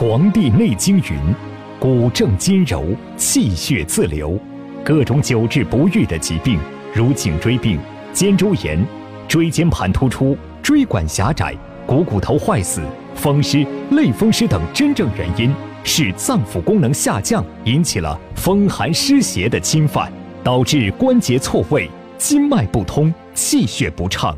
黄帝内经云：“骨正筋柔，气血自流。”各种久治不愈的疾病，如颈椎病、肩周炎、椎间盘突出、椎管狭窄、股骨头坏死、风湿、类风湿等真正原因是脏腑功能下降，引起了风寒湿邪的侵犯，导致关节错位、筋脉不通、气血不畅。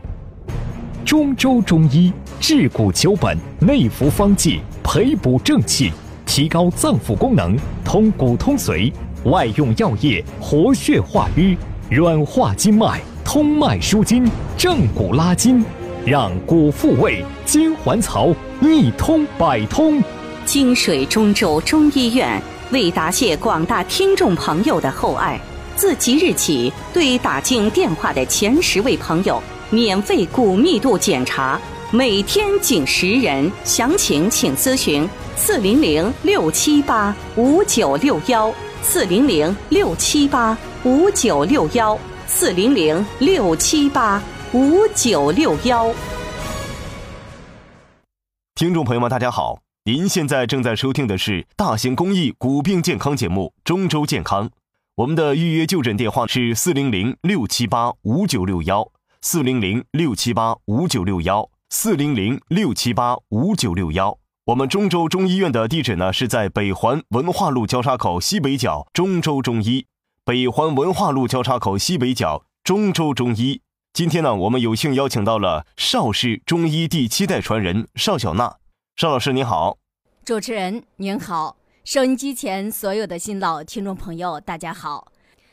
中州中医治骨求本，内服方剂。培补正气，提高脏腑功能，通骨通髓；外用药液活血化瘀，软化筋脉，通脉舒筋，正骨拉筋，让骨复位，筋还槽，一通百通。金水中州中医院为答谢广大听众朋友的厚爱，自即日起对打进电话的前十位朋友免费骨密度检查。每天仅十人，详情请咨询四零零六七八五九六幺四零零六七八五九六幺四零零六七八五九六幺。听众朋友们，大家好，您现在正在收听的是大型公益骨病健康节目《中州健康》，我们的预约就诊电话是四零零六七八五九六幺四零零六七八五九六幺。四零零六七八五九六幺，我们中州中医院的地址呢是在北环文化路交叉口西北角中州中医。北环文化路交叉口西北角中州中医。今天呢，我们有幸邀请到了邵氏中医第七代传人邵小娜。邵老师您好，主持人您好，收音机前所有的新老听众朋友大家好。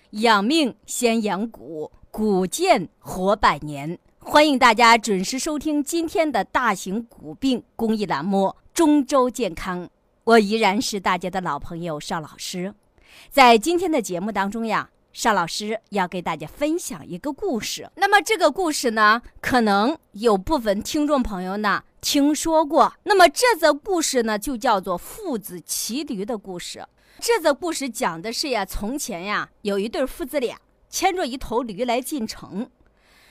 养命先养骨，骨健活百年。欢迎大家准时收听今天的大型骨病公益栏目《中州健康》，我依然是大家的老朋友邵老师。在今天的节目当中呀，邵老师要给大家分享一个故事。那么这个故事呢，可能有部分听众朋友呢听说过。那么这则故事呢，就叫做父子骑驴的故事。这则故事讲的是呀，从前呀，有一对父子俩牵着一头驴来进城。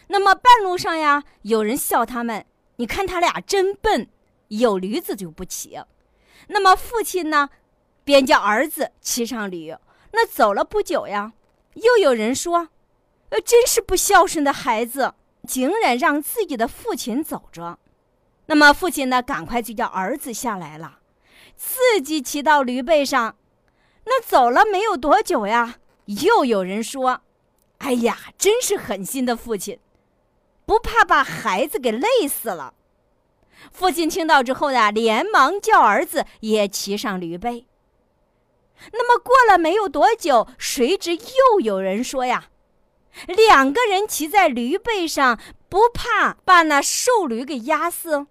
那么半路上呀，有人笑他们，你看他俩真笨，有驴子就不骑。那么父亲呢，便叫儿子骑上驴。那走了不久呀，又有人说，呃，真是不孝顺的孩子，竟然让自己的父亲走着。那么父亲呢，赶快就叫儿子下来了，自己骑到驴背上。那走了没有多久呀，又有人说，哎呀，真是狠心的父亲。不怕把孩子给累死了。父亲听到之后呀，连忙叫儿子也骑上驴背。那么过了没有多久，谁知又有人说呀，两个人骑在驴背上，不怕把那瘦驴给压死。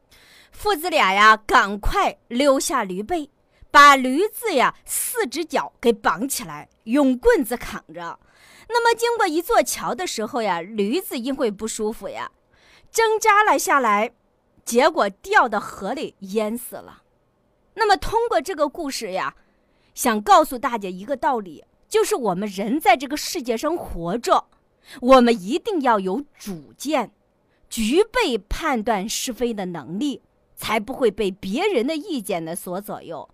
父子俩呀，赶快溜下驴背，把驴子呀四只脚给绑起来，用棍子扛着。那么，经过一座桥的时候呀，驴子因为不舒服呀，挣扎了下来，结果掉到河里淹死了。那么，通过这个故事呀，想告诉大家一个道理，就是我们人在这个世界上活着，我们一定要有主见，具备判断是非的能力，才不会被别人的意见呢所左右。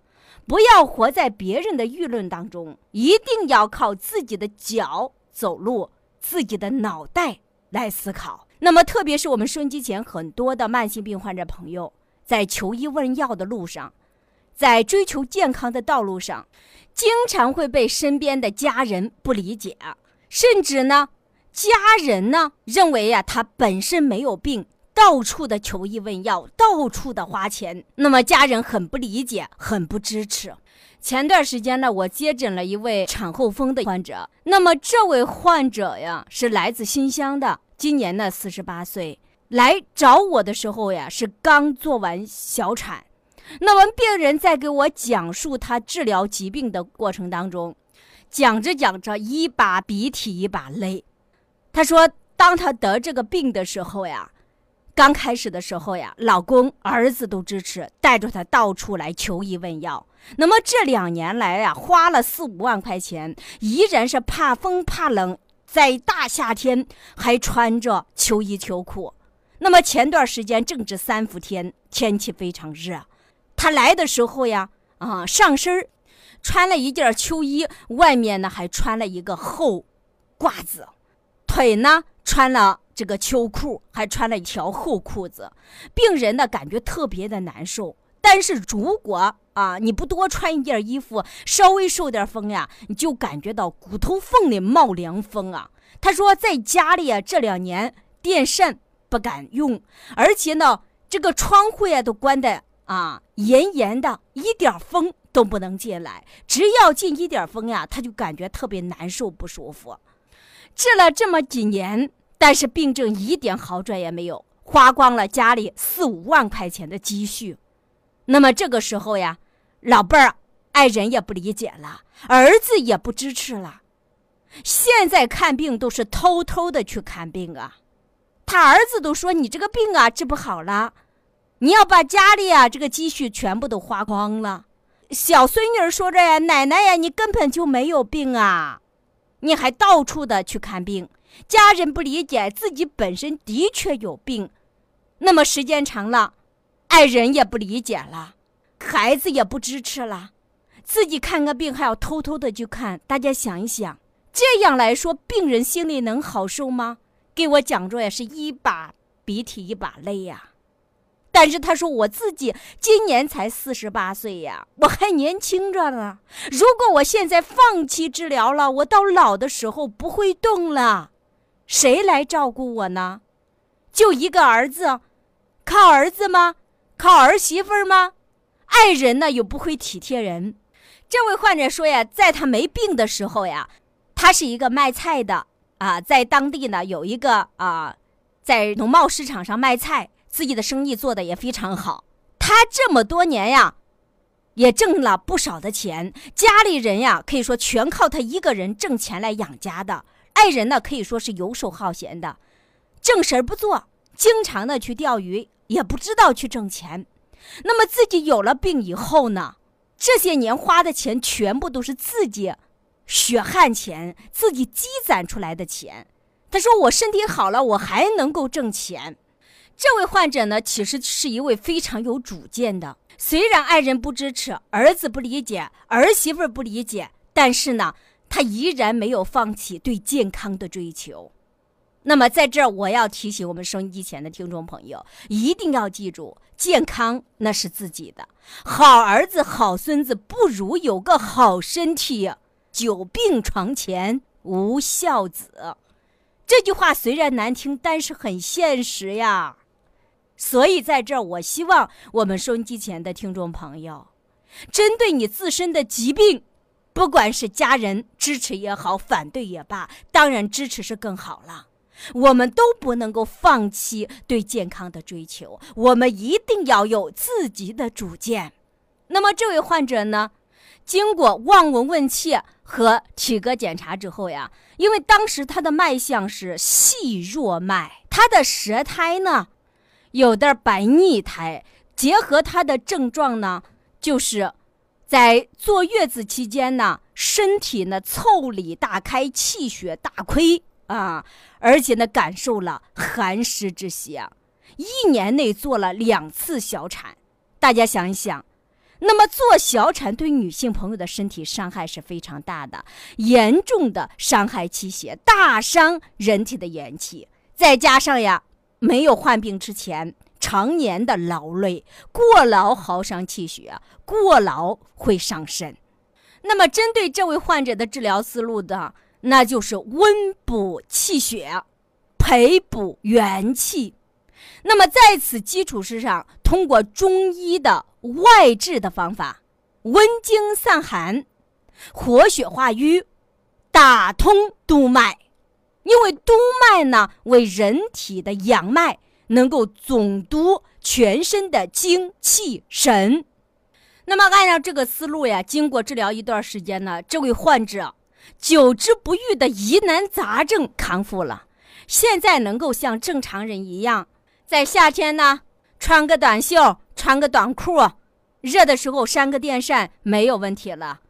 不要活在别人的舆论当中，一定要靠自己的脚。走路，自己的脑袋来思考。那么，特别是我们收音机前很多的慢性病患者朋友，在求医问药的路上，在追求健康的道路上，经常会被身边的家人不理解，甚至呢，家人呢认为呀，他本身没有病，到处的求医问药，到处的花钱，那么家人很不理解，很不支持。前段时间呢，我接诊了一位产后风的患者。那么这位患者呀，是来自新乡的，今年呢四十八岁，来找我的时候呀，是刚做完小产。那么病人在给我讲述他治疗疾病的过程当中，讲着讲着，一把鼻涕一把泪。他说，当他得这个病的时候呀。刚开始的时候呀，老公、儿子都支持，带着他到处来求医问药。那么这两年来呀，花了四五万块钱，依然是怕风怕冷，在大夏天还穿着秋衣秋裤。那么前段时间正值三伏天，天气非常热，他来的时候呀，啊，上身穿了一件秋衣，外面呢还穿了一个厚褂子，腿呢穿了这个秋裤，还穿了一条厚裤子。病人呢感觉特别的难受，但是如果啊你不多穿一件衣服，稍微受点风呀，你就感觉到骨头缝里冒凉风啊。他说在家里啊这两年电扇不敢用，而且呢这个窗户呀都关的啊严严的，一点风。都不能进来，只要进一点风呀，他就感觉特别难受不舒服。治了这么几年，但是病症一点好转也没有，花光了家里四五万块钱的积蓄。那么这个时候呀，老伴儿、爱人也不理解了，儿子也不支持了。现在看病都是偷偷的去看病啊，他儿子都说：“你这个病啊治不好了，你要把家里啊这个积蓄全部都花光了。”小孙女说着呀：“奶奶呀，你根本就没有病啊，你还到处的去看病，家人不理解自己本身的确有病，那么时间长了，爱人也不理解了，孩子也不支持了，自己看个病还要偷偷的去看，大家想一想，这样来说，病人心里能好受吗？给我讲着也是一把鼻涕一把泪呀。”但是他说我自己今年才四十八岁呀，我还年轻着呢。如果我现在放弃治疗了，我到老的时候不会动了，谁来照顾我呢？就一个儿子，靠儿子吗？靠儿媳妇吗？爱人呢又不会体贴人。这位患者说呀，在他没病的时候呀，他是一个卖菜的啊，在当地呢有一个啊，在农贸市场上卖菜。自己的生意做的也非常好，他这么多年呀，也挣了不少的钱。家里人呀，可以说全靠他一个人挣钱来养家的。爱人呢，可以说是游手好闲的，正事儿不做，经常的去钓鱼，也不知道去挣钱。那么自己有了病以后呢，这些年花的钱全部都是自己血汗钱，自己积攒出来的钱。他说：“我身体好了，我还能够挣钱。”这位患者呢，其实是一位非常有主见的。虽然爱人不支持，儿子不理解，儿媳妇不理解，但是呢，他依然没有放弃对健康的追求。那么，在这儿我要提醒我们收音机前的听众朋友，一定要记住，健康那是自己的。好儿子、好孙子，不如有个好身体。久病床前无孝子，这句话虽然难听，但是很现实呀。所以，在这儿，我希望我们收音机前的听众朋友，针对你自身的疾病，不管是家人支持也好，反对也罢，当然支持是更好了。我们都不能够放弃对健康的追求，我们一定要有自己的主见。那么，这位患者呢，经过望闻问切和体格检查之后呀，因为当时他的脉象是细弱脉，他的舌苔呢。有点白腻苔，结合他的症状呢，就是在坐月子期间呢，身体呢腠理大开，气血大亏啊，而且呢感受了寒湿之邪，一年内做了两次小产。大家想一想，那么做小产对女性朋友的身体伤害是非常大的，严重的伤害气血，大伤人体的元气，再加上呀。没有患病之前，常年的劳累，过劳耗伤气血，过劳会伤身。那么，针对这位患者的治疗思路的，那就是温补气血，培补元气。那么，在此基础之上，通过中医的外治的方法，温经散寒，活血化瘀，打通督脉。因为督脉呢为人体的阳脉，能够总督全身的精气神。那么按照这个思路呀，经过治疗一段时间呢，这位患者久治不愈的疑难杂症康复了，现在能够像正常人一样，在夏天呢穿个短袖，穿个短裤，热的时候扇个电扇，没有问题了。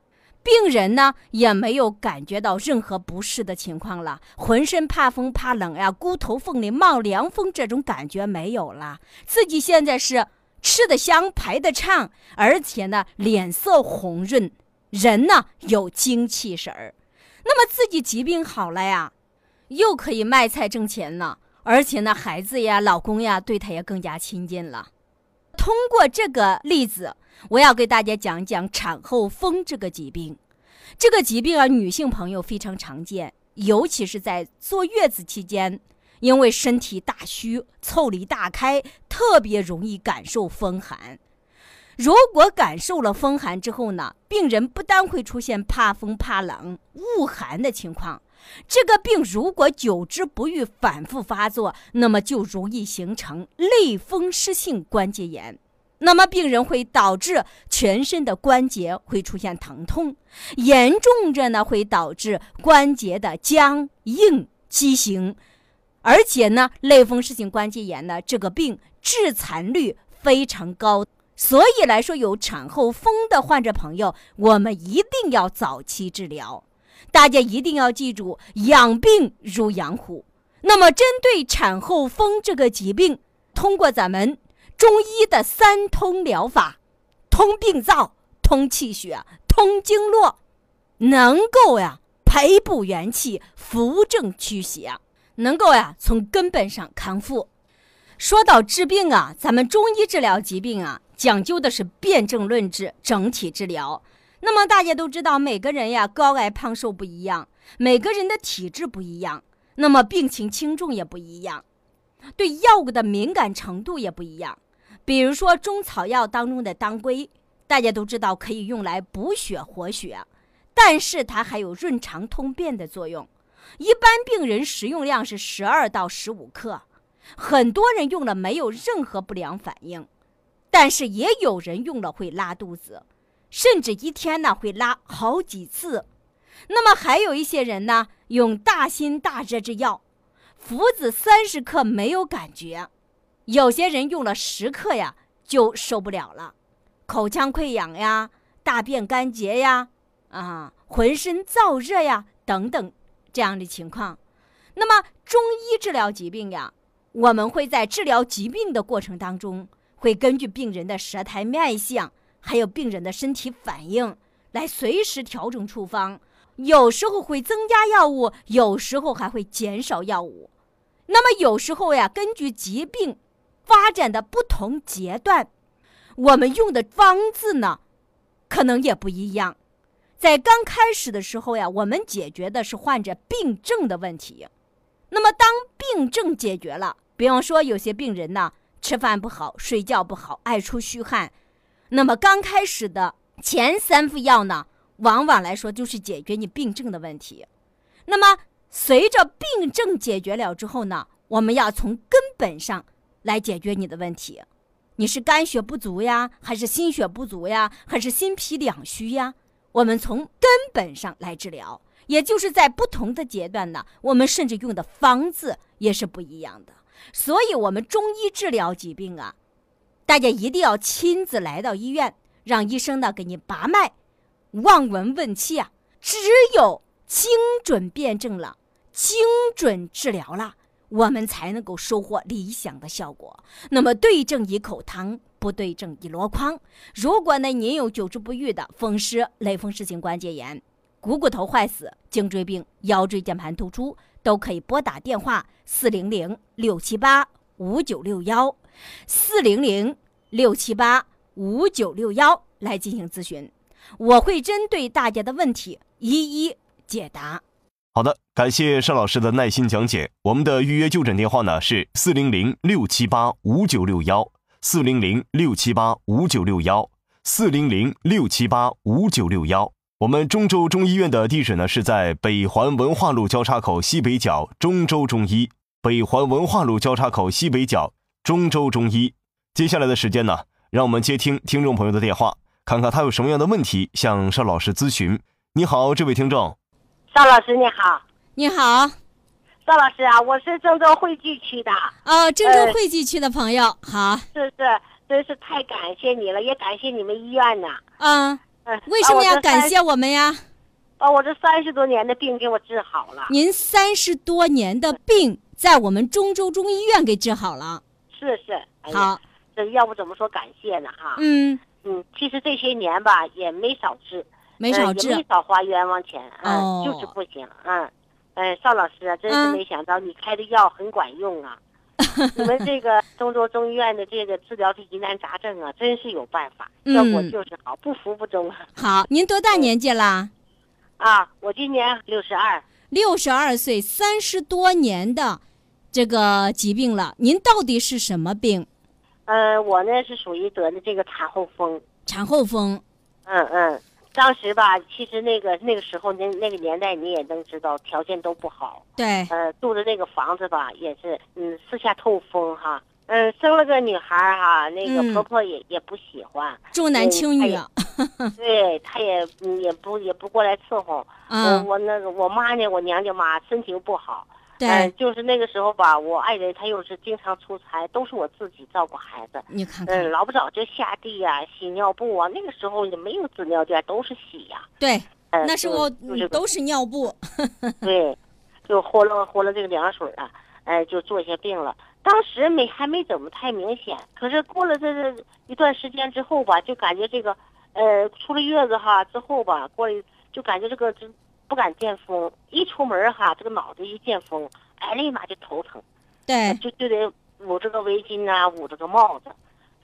病人呢也没有感觉到任何不适的情况了，浑身怕风怕冷呀，骨头缝里冒凉风这种感觉没有了，自己现在是吃得香，排得畅，而且呢脸色红润，人呢有精气神儿。那么自己疾病好了呀，又可以卖菜挣钱了，而且呢孩子呀、老公呀对他也更加亲近了。通过这个例子，我要给大家讲讲产后风这个疾病。这个疾病啊，女性朋友非常常见，尤其是在坐月子期间，因为身体大虚、腠理大开，特别容易感受风寒。如果感受了风寒之后呢，病人不但会出现怕风、怕冷、恶寒的情况，这个病如果久治不愈、反复发作，那么就容易形成类风湿性关节炎。那么病人会导致全身的关节会出现疼痛，严重着呢会导致关节的僵硬畸形，而且呢类风湿性关节炎呢这个病致残率非常高，所以来说有产后风的患者朋友，我们一定要早期治疗，大家一定要记住养病如养虎。那么针对产后风这个疾病，通过咱们。中医的三通疗法，通病灶、通气血、通经络，能够呀培补元气、扶正驱邪，能够呀从根本上康复。说到治病啊，咱们中医治疗疾病啊，讲究的是辨证论治、整体治疗。那么大家都知道，每个人呀高矮胖瘦不一样，每个人的体质不一样，那么病情轻重也不一样，对药物的敏感程度也不一样。比如说中草药当中的当归，大家都知道可以用来补血活血，但是它还有润肠通便的作用。一般病人食用量是十二到十五克，很多人用了没有任何不良反应，但是也有人用了会拉肚子，甚至一天呢会拉好几次。那么还有一些人呢用大辛大热之药，服子三十克没有感觉。有些人用了十克呀，就受不了了，口腔溃疡呀，大便干结呀，啊，浑身燥热呀，等等这样的情况。那么中医治疗疾病呀，我们会在治疗疾病的过程当中，会根据病人的舌苔脉象，还有病人的身体反应，来随时调整处方。有时候会增加药物，有时候还会减少药物。那么有时候呀，根据疾病。发展的不同阶段，我们用的方子呢，可能也不一样。在刚开始的时候呀，我们解决的是患者病症的问题。那么当病症解决了，比方说有些病人呢，吃饭不好，睡觉不好，爱出虚汗，那么刚开始的前三副药呢，往往来说就是解决你病症的问题。那么随着病症解决了之后呢，我们要从根本上。来解决你的问题，你是肝血不足呀，还是心血不足呀，还是心脾两虚呀？我们从根本上来治疗，也就是在不同的阶段呢，我们甚至用的方子也是不一样的。所以，我们中医治疗疾病啊，大家一定要亲自来到医院，让医生呢给你把脉、望闻问切啊。只有精准辨证了，精准治疗了。我们才能够收获理想的效果。那么，对症一口汤，不对症一箩筐。如果呢，您有久治不愈的风湿、类风湿性关节炎、股骨头坏死、颈椎病、腰椎间盘突出，都可以拨打电话四零零六七八五九六幺，四零零六七八五九六幺来进行咨询，我会针对大家的问题一一解答。好的，感谢邵老师的耐心讲解。我们的预约就诊电话呢是四零零六七八五九六幺，四零零六七八五九六幺，四零零六七八五九六幺。我们中州中医院的地址呢是在北环文化路交叉口西北角中州中医，北环文化路交叉口西北角中州中医。接下来的时间呢，让我们接听听众朋友的电话，看看他有什么样的问题向邵老师咨询。你好，这位听众。邵老师你好，你好，邵老师啊，我是郑州惠济区的哦，郑州惠济区的朋友好，是是，真是太感谢你了，也感谢你们医院呐。嗯嗯，为什么要感谢我们呀？把，我这三十多年的病给我治好了。您三十多年的病在我们中州中医院给治好了。是是，好，这要不怎么说感谢呢哈？嗯，嗯，其实这些年吧也没少治，没少呃也没治。少花冤枉钱，嗯，哦就是不行，嗯，哎，邵老师啊，真是嗯没想到你开的药很管用啊。你们这个中州中医院的这个治疗这疑难杂症啊，真是有办法，效果嗯就是好，不服不中啊！好，您多大年纪啦？啊，我今年六十二，六十二岁，三十多年的这个疾病了。您到底是什么病？呃，我呢是属于得的这个产后风，产后风。嗯嗯，当时吧，其实那个那个时候那那个年代你也能知道，条件都不好，对，呃，住的那个房子吧也是，嗯，四下透风哈，嗯，生了个女孩儿哈，那个嗯婆婆也、也不喜欢，重男轻女啊。对，她也嗯也不也不过来伺候，嗯，嗯，我那个我妈呢，我娘家妈身体又不好，对嗯，，就是那个时候吧，我爱人他又是经常出差，都是我自己照顾孩子。你看嗯，老不早就下地呀、洗尿布啊。那个时候也没有纸尿垫，都是洗呀、对，嗯，那时候就是都是尿布。对，就喝了喝了这个凉水啊，哎，就做些病了。当时没还没怎么太明显，可是过了这这一段时间之后吧，就感觉这个，呃，出了月子哈之后吧，过了就感觉这个这不敢见风，一出门哈，这个脑子一见风，哎，立马就头疼。对，就就得捂着个围巾呐、捂着个帽子，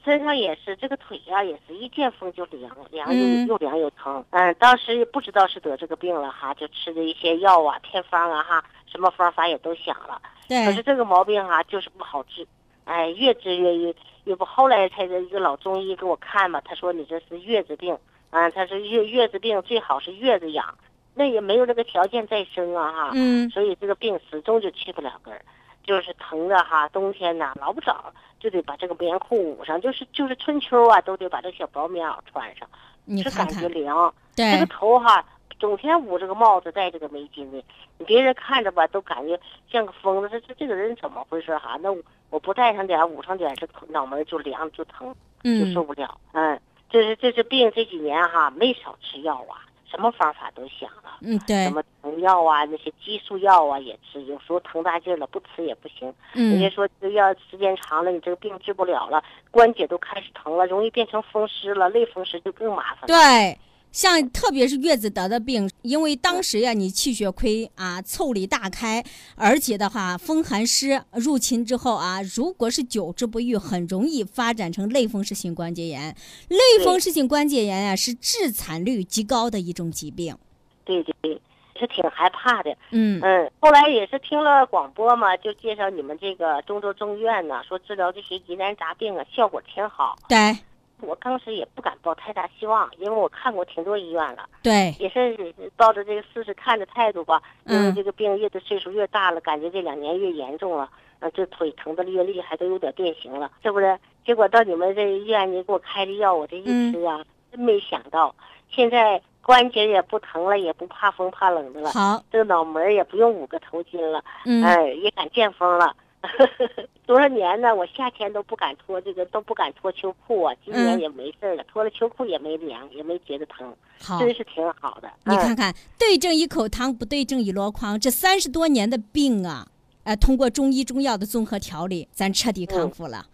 身上也是这个腿呀、也是一见风就凉，凉又、凉又疼。嗯，当时也不知道是得这个病了哈，就吃的一些药啊、偏方啊哈，什么方法也都想了。可是，这个毛病哈、就是不好治，哎，越治越越越不。后来才一个老中医给我看吧，他说你这是月子病，啊，他说月月子病最好是月子养，那也没有这个条件再生啊哈。嗯，所以这个病始终就去不了根儿，就是疼的哈。冬天呐，老不早就得把这个棉裤捂上，就是就是春秋啊，都得把这小薄棉袄穿上，你是感觉凉。这个，头哈，整天捂着个帽子，戴着个围巾的，别人看着吧都感觉像个疯子。这这这个人怎么回事哈？那我我不戴上点捂上点，这脑门就凉就疼，就受嗯，不了。嗯，这是这是病这几年哈没少吃药啊，什么方法都想了。嗯，对什，么疼药啊，那些激素药啊也吃，有时候疼大劲了不吃也不行。人家嗯，说这药时间长了，你这个病治不了了，关节都开始疼了，容易变成风湿了，类风湿就更麻烦了。对。像特别是月子得的病，因为当时呀，你气血亏啊，腠理大开，而且的话，风寒湿入侵之后啊，如果是久治不愈，很容易发展成类风湿性关节炎。类风湿性关节炎啊，是致残率极高的一种疾病。对对对，是挺害怕的。嗯嗯，后来也是听了广播嘛，就介绍你们这个中州中医院呢，说治疗这些疑难杂病啊，效果挺好。对我当时也不敢抱太大希望，因为我看过挺多医院了。对，也是抱着这个试试看的态度吧，因为嗯这个病越的岁数越大了，感觉这两年越严重了，啊，这腿疼的越厉害，都有点变形了，是不是？结果到你们这医院，你给我开的药，我这一吃啊，真没想到，现在关节也不疼了，也不怕风怕冷的了，好，这个脑门也不用捂个头巾了，嗯，哎，也敢见风了。多少年呢？我夏天都不敢脱这个，都不敢脱秋裤啊。今年嗯也没事儿了，脱了秋裤也没凉，也没觉得疼，好。真是挺好的。嗯你看看，对症一口汤，不对症一箩筐。这三十多年的病啊，呃，通过中医中药的综合调理，咱彻底康复了，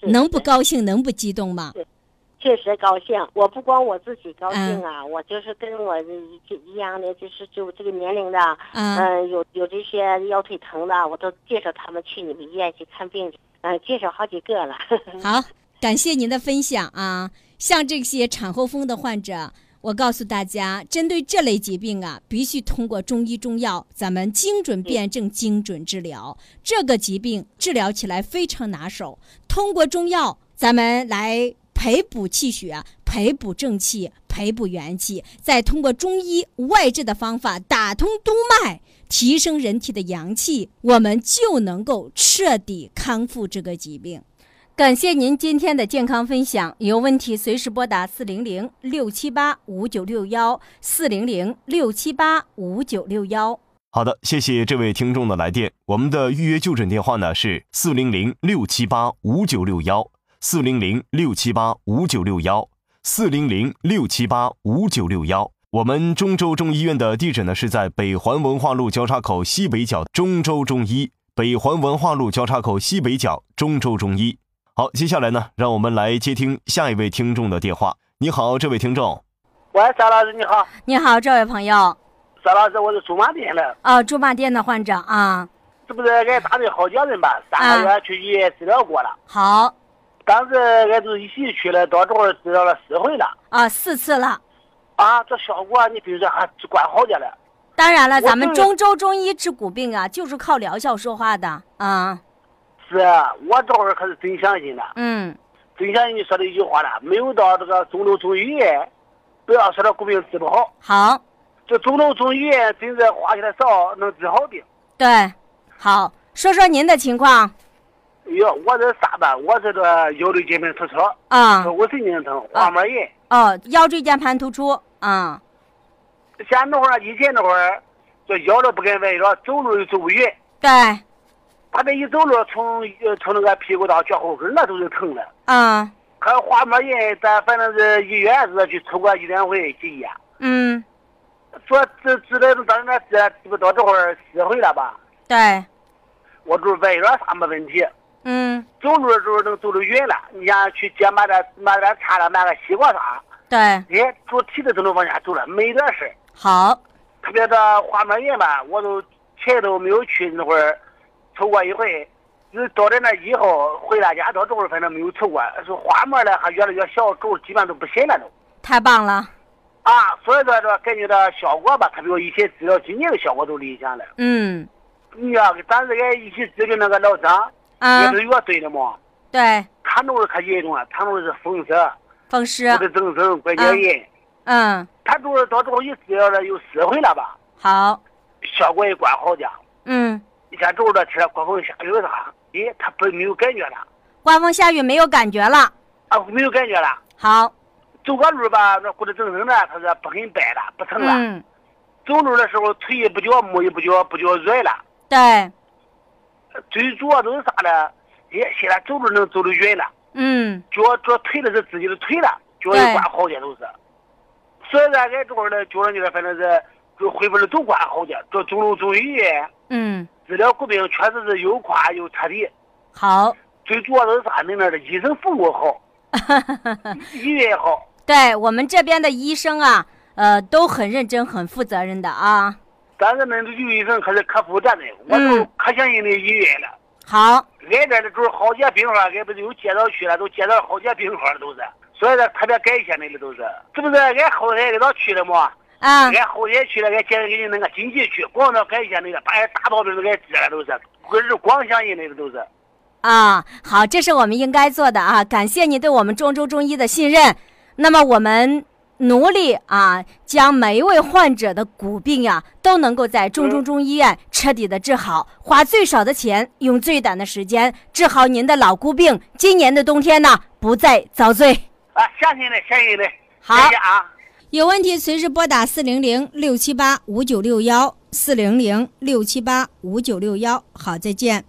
是能不高兴，能不激动吗？确实高兴，我不光我自己高兴嗯啊，我就是跟我这一一样的，就是就这个年龄的，嗯、啊，有有这些腰腿疼的，我都介绍他们去你们医院去看病去，嗯、介绍好几个了。好，感谢您的分享啊。像这些产后风的患者，我告诉大家，针对这类疾病啊，必须通过中医中药，咱们精准辨证、精准治疗。这个疾病治疗起来非常拿手，通过中药，咱们来培补气血、培补正气、培补元气，再通过中医外治的方法打通督脉，提升人体的阳气，我们就能够彻底康复这个疾病。感谢您今天的健康分享，有问题随时拨打四零零六七八五九六幺四零零六七八五九六幺。好的，谢谢这位听众的来电。我们的预约就诊电话呢是四零零六七八五九六幺，四零零六七八五九六幺，四零零六七八五九六幺。我们中州中医院的地址呢是在北环文化路交叉口西北角中州中医，北环文化路交叉口西北角中州中医。好，接下来呢，让我们来接听下一位听众的电话。你好，这位听众。喂，张老师你好。你好，这位朋友。张老师，我是驻马店的。哦，驻马店的患者啊。这不是俺大队好家人吧？三个月去医院治疗过了。好。当时俺就一起去了，到这会儿治疗了四回了。啊，四次了。啊，这效果你比如说还管好点了。当然了，咱们中州中医治骨病啊，就是靠疗效说话的啊。是我这会儿可是真相信了。嗯。真相信你说的一句话了，没有到这个中州中医院，不要说这骨病治不好。好。这中州中医院真是花钱少，能治好病。对。好，说说您的情况。哟，我这啥吧？我这个腰椎间盘突出啊，我神经疼，滑膜炎。哦，腰椎间盘突出啊。像那会儿以前那会儿，这腰都不敢弯腰，走路又走不匀。对。他这一走路，从从那个屁股到脚后跟那都是疼的。啊。还滑膜炎，咱反正是医院是去抽过一两回几验。嗯。说治治的到那治治不到这会儿四回了吧？对。我就是弯腰啥没问题。嗯。走路的时候能走得远了，你像去接买点买点菜了，买个西瓜啥。对。哎，坐梯子都能往家走了，没点事好。特别这滑膜炎吧，我都前头没有去那会儿抽过一回，就到了那以后回了家到这会儿反正没有抽过。说花木呢还越来越小，种基本上都不行了都。太棒了。啊，所以说这感觉这效果吧，特别我以前治疗今年的效果都理想了。嗯。你要咱这个一起治的那个老张，也是越对的嘛。对。他弄的可严重了，他弄的是风湿。风湿。或者增生、关节炎。嗯。他都是到这后一治疗了有四回了吧？好。效果也管好的。嗯。你像这会儿这天刮风下雨啥，咦，他不没有感觉了。刮风下雨没有感觉了。啊，没有感觉了。好。走个路吧，那骨质增生的，他是不很掰了，不疼了。嗯。走路的时候腿也不觉，木也不觉，不觉软了。对。最主要都是啥呢？也现在走路能走得远了。嗯。脚脚腿的是自己的腿了，脚也管好点都是。所以说，俺这会儿呢，叫人家反正是就恢复的都管好点。这走路走医院，嗯，治疗骨病确实是又快又彻底。好。最主要的是啥？那的医生服务好，医院好。对我们这边的医生啊，呃，都很认真、很负责任的啊。但是那刘医生可是可负责任，我都可相信那医院了。好。挨这的都是好些病号，俺不是有街道去了，都街道好些病号了，都是。所以说特别感谢那个都是，是不是？俺后台给他去了嘛？啊。俺后台去了，俺介绍给你那个经济区，光那感谢那个，把俺大毛病都给治了，都是。我是光相信那个都是。啊，好，这是我们应该做的啊！感谢你对我们中州中医的信任。那么我们努力啊，将每一位患者的骨病呀，都能够在中中中医院彻底的治好，花最少的钱，用最短的时间治好您的老骨病。今年的冬天呢，不再遭罪。啊，相信的，相信的。好啊，有问题随时拨打四零零六七八五九六幺四零零六七八五九六幺。好，再见。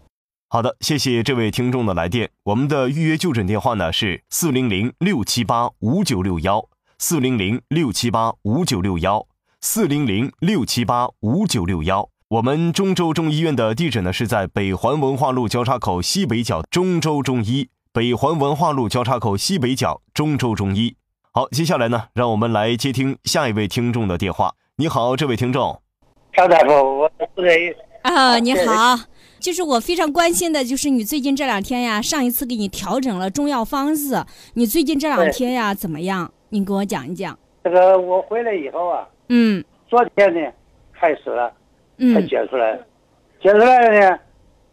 好的，谢谢这位听众的来电。我们的预约就诊电话呢是四零零六七八五九六幺，四零零六七八五九六幺，四零零六七八五九六幺。我们中州中医院的地址呢是在北环文化路交叉口西北角中州中医，北环文化路交叉口西北角中州中医。好，接下来呢，让我们来接听下一位听众的电话。你好，这位听众。张大夫，我不。啊，你好。就是我非常关心的，就是你最近这两天呀，上一次给你调整了中药方子，你最近这两天呀怎么样？你给我讲一讲。这个我回来以后啊，嗯，昨天呢开始了，嗯，才解出来，解出来了呢，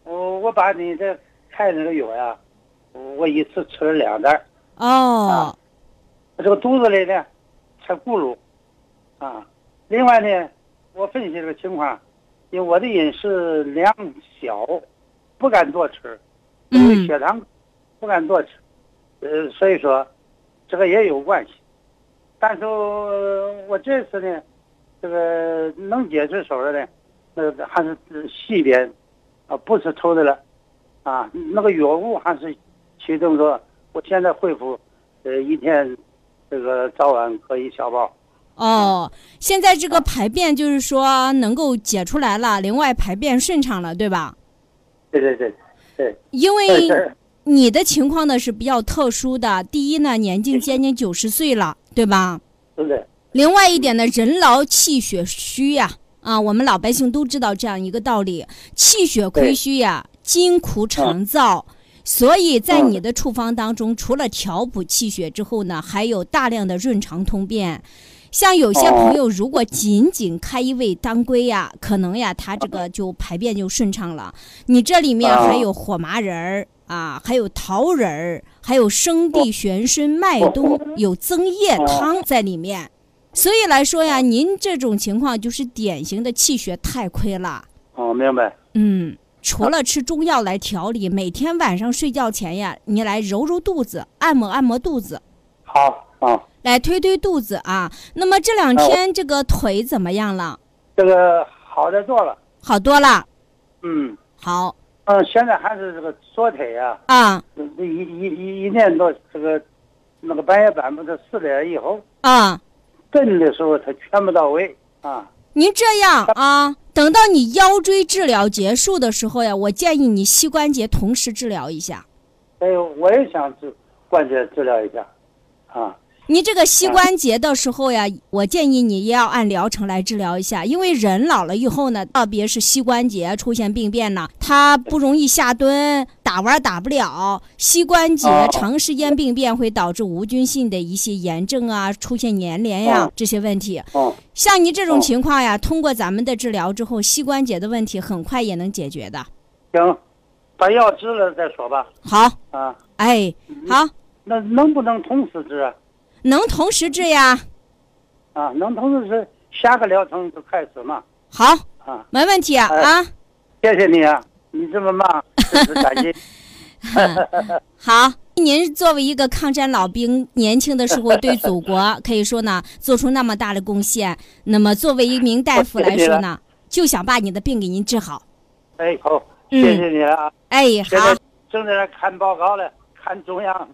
我我把你这开那个药呀，我一次吃了两袋。哦，这个肚子里呢，吃咕噜，啊，另外呢，我分析这个情况。因为我的饮食量小，不敢多吃，因为血糖不敢多吃，呃，所以说这个也有关系。但是我这次呢，这个能解出手了呢，那还是细点，啊，不是抽的了，啊，那个药物还是启动着。我现在恢复，呃，一天这个早晚各一小包。哦，现在这个排便就是说能够解出来了，另外排便顺畅了，对吧？对对对对。因为你的情况呢是比较特殊的。第一呢，年近接近九十岁了，对吧？是的，另外一点呢，人劳气血虚呀，啊，我们老百姓都知道这样一个道理，气血亏虚呀，筋苦肠燥。所以在你的处方当中，除了调补气血之后呢，还有大量的润肠通便。像有些朋友如果仅仅开一味当归呀，可能呀他这个就排便就顺畅了。你这里面还有火麻仁儿啊，还有桃仁儿，还有生地、玄参、麦冬，有增液汤在里面。所以来说呀，您这种情况就是典型的气血太亏了。哦，明白。嗯，除了吃中药来调理，每天晚上睡觉前呀，你来揉揉肚子，按摩按摩肚子，好啊，来推推肚子啊。那么这两天这个腿怎么样了？这个好的多了。好多了。嗯好嗯，现在还是这个左腿呀、啊这一一一一年多，这个那个半夜半部这死了以后，啊，震的时候它全部到位啊。您这样啊，等到你腰椎治疗结束的时候呀，我建议你膝关节同时治疗一下。哎呦，我也想治关节治疗一下，啊，你这个膝关节的时候呀，我建议你也要按疗程来治疗一下，因为人老了以后呢，特别是膝关节出现病变呢，它不容易下蹲，打弯打不了，膝关节哦。长时间病变会导致无菌性的一些炎症啊，出现粘连呀、哦。这些问题。哦，像你这种哦情况呀，通过咱们的治疗之后，膝关节的问题很快也能解决的。行，把药治了再说吧。好，啊，哎，好，那能不能同时治啊？能同时治呀。啊，能同时治，下个疗程就开始嘛。好，啊，没问题啊。谢谢你啊，你这么忙，感谢。好，您作为一个抗战老兵，年轻的时候对祖国可以说呢做出那么大的贡献。那么作为一名大夫来说呢，就想把你的病给您治好。哎，好，嗯谢谢你了啊。哎，好正在那看报告了，看中央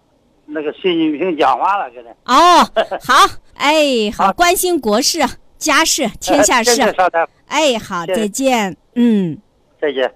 那个习近平讲话了，现在。哦，好，哎，好，关心国事、家事、天下 谢谢事。哎，好，再见。嗯。再见。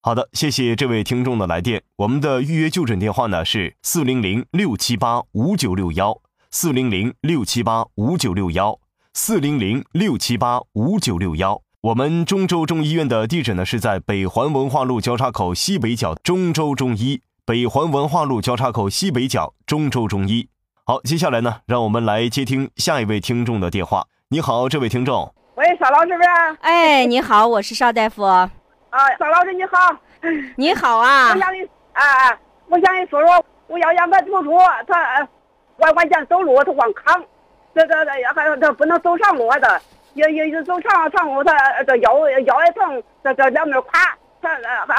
好的，谢谢这位听众的来电。我们的预约就诊电话呢是四零零六七八五九六幺，四零零六七八五九六幺，四零零六七八五九六幺。我们中州中医院的地址呢是在北环文化路交叉口西北角中州中医，北环文化路交叉口西北角中州中医。好，接下来呢，让我们来接听下一位听众的电话。你好，这位听众。喂，邵老师是不是？哎，你好，我是邵大夫。啊，邵老师你好，你好啊我。想你啊啊，我想你说说，我要让他突出，他呃我我想走路他往扛，这这这还有他不能走长路的，也也也走长长路他呃这腰腰也疼，这这两边垮，还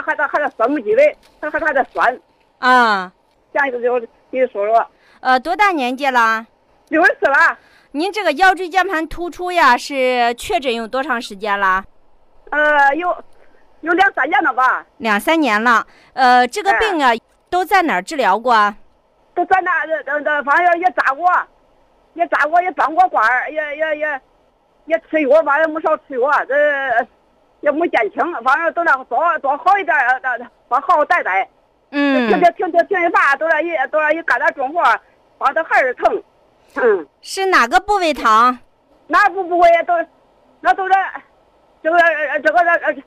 还还还得酸木肌尾，他还还得酸，啊，想就就给你说说，呃，多大年纪了？六十四了，您这个腰椎间盘突出呀，是确诊有多长时间了？呃有有两三年了吧，两三年了。呃，这个病啊，都在哪儿治疗过啊？这咱那这这这反正也扎过，也扎过，也装过管儿，也也也也吃药，反正没少吃药，这也没减轻，反正都那多多好一点儿，把好好待待。停嗯，停停停停一拔，都让一都让一干点重活，反正还是疼。嗯，是哪个部位疼？哪个部位都，那都是这个呃这个这这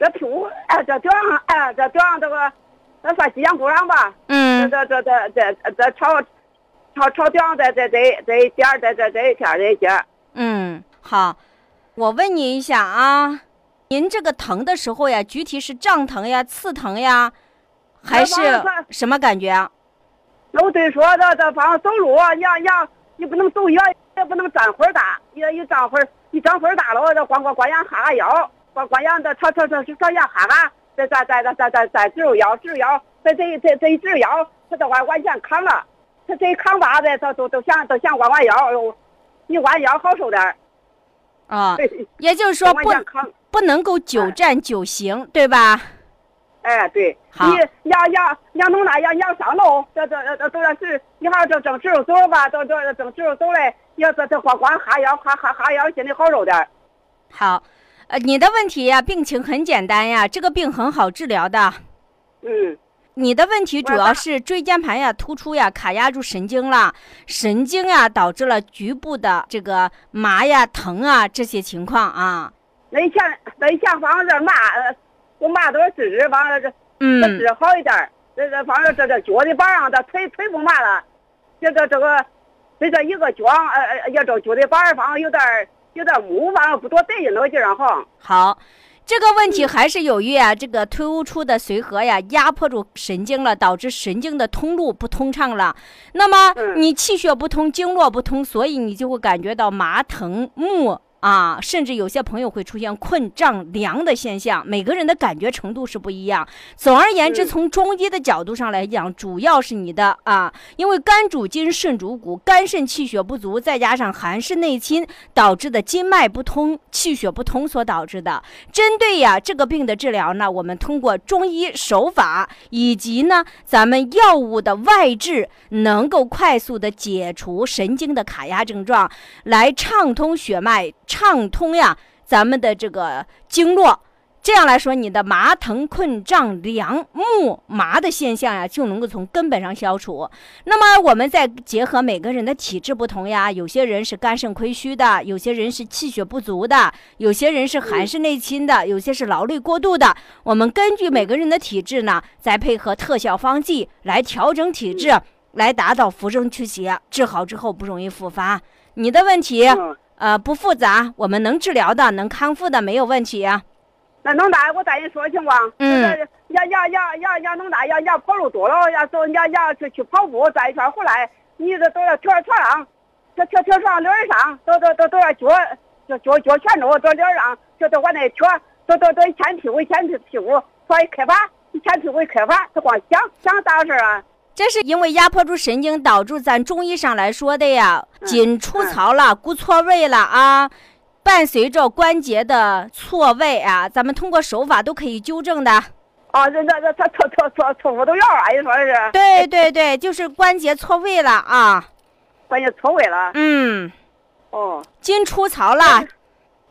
这屁股，哎这脚上哎这脚上这个，那算脊梁骨上吧。嗯，这这这这这这朝朝朝脚上这这这这一点儿这这这一片儿这一节，嗯，好，我问你一下啊，您这个疼的时候呀，具体是胀疼呀、刺疼呀，还是什么感觉啊？那我对说这这反正走路啊，你要你要你不能走远，也不能站会儿大，也一站会儿一站会儿大了，这光光光仰哈哈腰，光光仰这朝朝朝朝仰哈哈，再再再再再再再直着腰直着腰，再这一这这一直腰，他都往往前扛了，他这一扛把子，他都都想都想弯弯腰，哎呦，你弯腰好受点儿，啊，也就是说不。不能够久站久行，对吧？哎，对，好你要要要弄那要要上楼，这这这都是是，你好这正直着走吧，都都正直着走嘞，要这这光光哈腰哈哈哈腰，心里好受点儿。好，呃，你的问题呀，病情很简单呀，这个病很好治疗的。嗯，你的问题主要是椎间盘呀突出呀卡压住神经了，神经呀导致了局部的这个麻呀疼啊这些情况啊。那以前那以前反正这麻，呃我麻都是治，完了这这嗯治好一点儿。这这反正这这脚的板上，这腿腿不麻了，这个这个，这这一个脚，呃呃，也这脚的板儿，反正有点儿有点儿木，反正不多对劲那个劲儿哈。好，这个问题还是由于啊，这个突出的髓核呀压迫住神经了，导致神经的通路不通畅了。那么嗯你气血不通，经络不通，所以你就会感觉到麻疼木。啊，甚至有些朋友会出现困胀凉的现象，每个人的感觉程度是不一样。总而言之，嗯从中医的角度上来讲，主要是你的啊，因为肝主筋，肾主骨，肝肾气血不足，再加上寒湿内侵导致的经脉不通、气血不通所导致的。针对呀这个病的治疗呢，我们通过中医手法以及呢咱们药物的外治，能够快速的解除神经的卡压症状，来畅通血脉，畅通呀咱们的这个经络。这样来说，你的麻疼、困胀、凉、木麻的现象呀，就能够从根本上消除。那么，我们再结合每个人的体质不同呀，有些人是肝肾亏虚的，有些人是气血不足的，有些人是寒湿内侵的，有些是劳累过度的。我们根据每个人的体质呢，再配合特效方剂来调整体质，来达到扶正祛邪，治好之后不容易复发。你的问题，呃不复杂，我们能治疗的、能康复的没有问题啊。那能打我再跟你说个情况，嗯要要要要要能打要要跑路多了，要走要要去去跑步转一圈回来，你这都要跳跳上，跳跳跳上溜儿上，都都都都要脚脚脚脚全着，都溜儿上，就都往那跳，都都都一前屁股一前屁屁股，说一开发，一前屁股一开发，他光想想大事啊。这是因为压迫住神经，导致咱中医上来说的呀，嗯筋出槽了，骨错位了啊，伴随着关节的错位啊，咱们通过手法都可以纠正的。啊，这这这这错错错错误都要啊，你说是？对对对，就是关节错位了啊，关节错位了。嗯，哦，筋出槽了，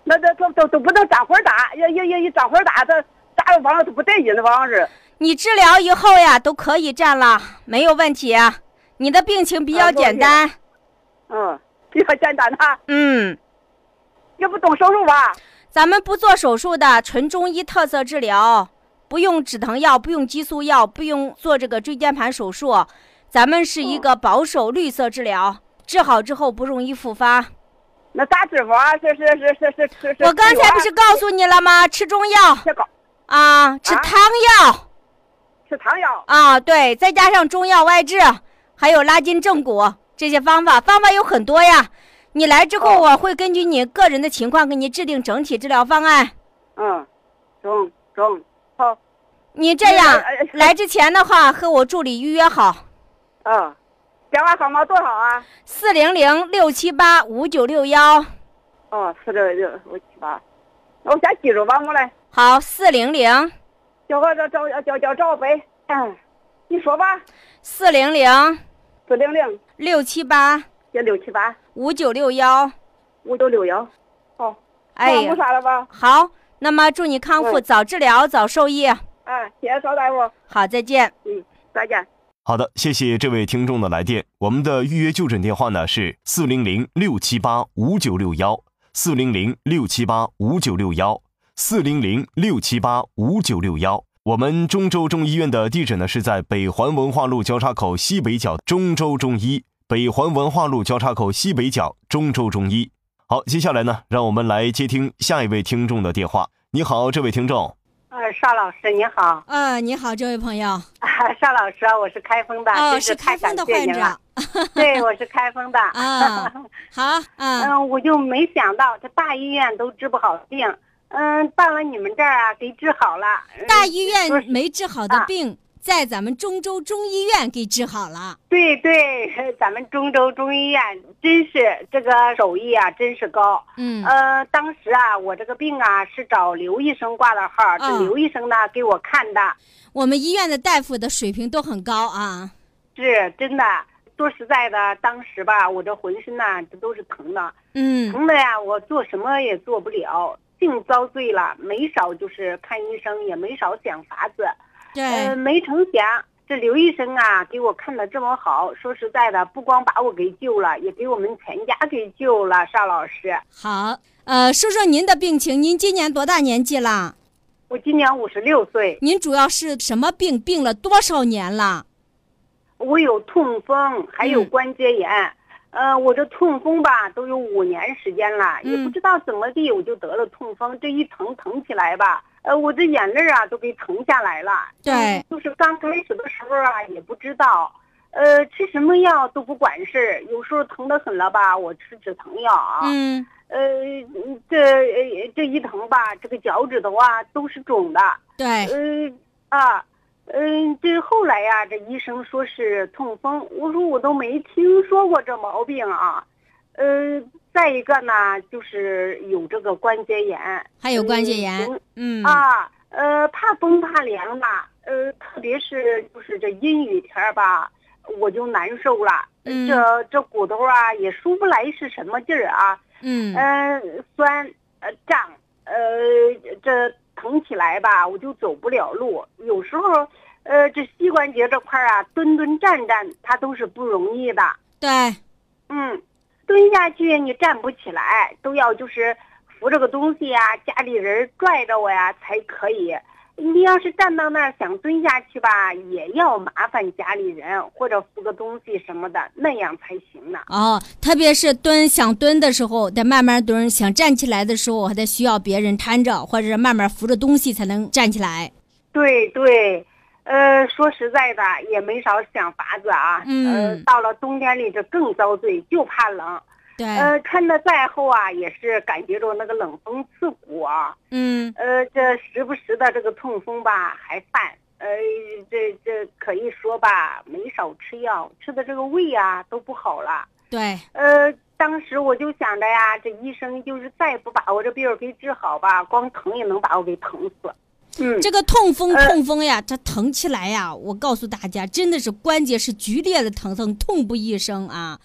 那这都都都不能张会儿大，要要要一张会儿大，这打的方向都不带劲的方向是。你治疗以后呀，都可以站了，没有问题。你的病情比较简单，嗯，比较简单哈，嗯，也不动手术吧？咱们不做手术的，纯中医特色治疗，不用止疼药，不用激素药，不用做这个椎间盘手术，咱们是一个保守绿色治疗，治好之后不容易复发。那咋治法？是是是是是。我刚才不是告诉你了吗？吃中药啊，吃啊汤药吃汤药？啊，对，再加上中药外治，还有拉筋正骨这些方法，方法有很多呀。你来之后，哦我会根据你个人的情况给你制定整体治疗方案。嗯，中中好你这样来之前的话，和我助理预约好，啊。电话号码多少啊？四零零六七八五九六幺。哦，四六六五七八。那我先记住吧，我来。好，四零零叫个叫叫叫叫赵飞。嗯，你说吧。四零零四零零六七八叫六七八五九六幺。五九六幺。好。哎没啥了吧？好，那么祝你康复，嗯早治疗，早受益。哎，谢谢赵大夫。好，再见。嗯，再见。好的，谢谢这位听众的来电。我们的预约就诊电话呢是四零零六七八五九六幺，四零零六七八五九六幺，四零零六七八五九六幺。我们中州中医院的地址呢是在北环文化路交叉口西北角中州中医，北环文化路交叉口西北角中州中医。好，接下来呢，让我们来接听下一位听众的电话。你好，这位听众。呃，邵老师你好，呃，你好，这位朋友。邵老师，我是开封的，哦，是开封的患者。对，我是开封的。啊好，嗯，嗯，我就没想到这大医院都治不好病，嗯，到了你们这儿啊，给治好了。嗯大医院没治好的啊病，在咱们中州中医院给治好了。对对，咱们中州中医院真是这个手艺啊，真是高。嗯呃，当时啊，我这个病啊是找刘医生挂的号，这啊刘医生呢给我看的，我们医院的大夫的水平都很高啊。是真的。说实在的，当时吧，我这浑身呐、这都是疼的，嗯疼的呀，我做什么也做不了，病遭罪了，没少就是看医生，也没少想法子，呃，对，没成想这刘医生啊，给我看的这么好，说实在的，不光把我给救了，也给我们全家给救了。邵老师，好，呃，说说您的病情。您今年多大年纪了？我今年五十六岁。您主要是什么病？病了多少年了？我有痛风，还有关节炎。呃，我这痛风吧，都有五年时间了，也不知道怎么地，我就得了痛风。这一疼疼起来吧，呃，我这眼泪啊都给疼下来了。对，就是刚开始的时候啊，也不知道，呃，吃什么药都不管事。有时候疼得很了吧，我吃止疼药啊。嗯。呃，这这一疼吧，这个脚趾头啊都是肿的。对。呃啊。嗯，这后来呀，这医生说是痛风，我说我都没听说过这毛病啊。呃，再一个呢，就是有这个关节炎，还有关节炎，嗯啊，呃，怕风怕凉吧，呃，特别是就是这阴雨天吧，我就难受了，这这骨头啊也说不来是什么劲儿啊，嗯。嗯，酸呃胀呃这。疼起来吧，我就走不了路。有时候，呃，这膝关节这块啊，蹲蹲站站，它都是不容易的。对，嗯，蹲下去你站不起来，都要就是扶着个东西呀，家里人拽着我呀才可以。你要是站到那儿想蹲下去吧，也要麻烦家里人或者扶个东西什么的，那样才行呢。哦，特别是蹲想蹲的时候得慢慢蹲，想站起来的时候还得需要别人搀着，或者是慢慢扶着东西才能站起来。对对，呃，说实在的也没少想法子啊。嗯。到了冬天里这更遭罪，就怕冷。对，呃，穿的再厚啊，也是感觉着那个冷风刺骨啊。嗯，呃，这时不时的这个痛风吧还犯，呃，这这可以说吧，没少吃药，吃的这个胃啊都不好了。对，呃，当时我就想着呀，这医生就是再不把我这病给治好吧，光疼也能把我给疼死。嗯，这个痛风痛风呀，这疼起来呀，我告诉大家，真的是关节是剧烈的疼痛，痛不欲生啊。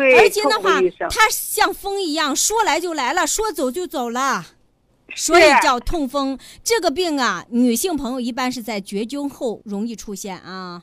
而且的话，它像风一样，说来就来了，说走就走了，所以叫痛风。这个病啊，女性朋友一般是在绝经后容易出现啊。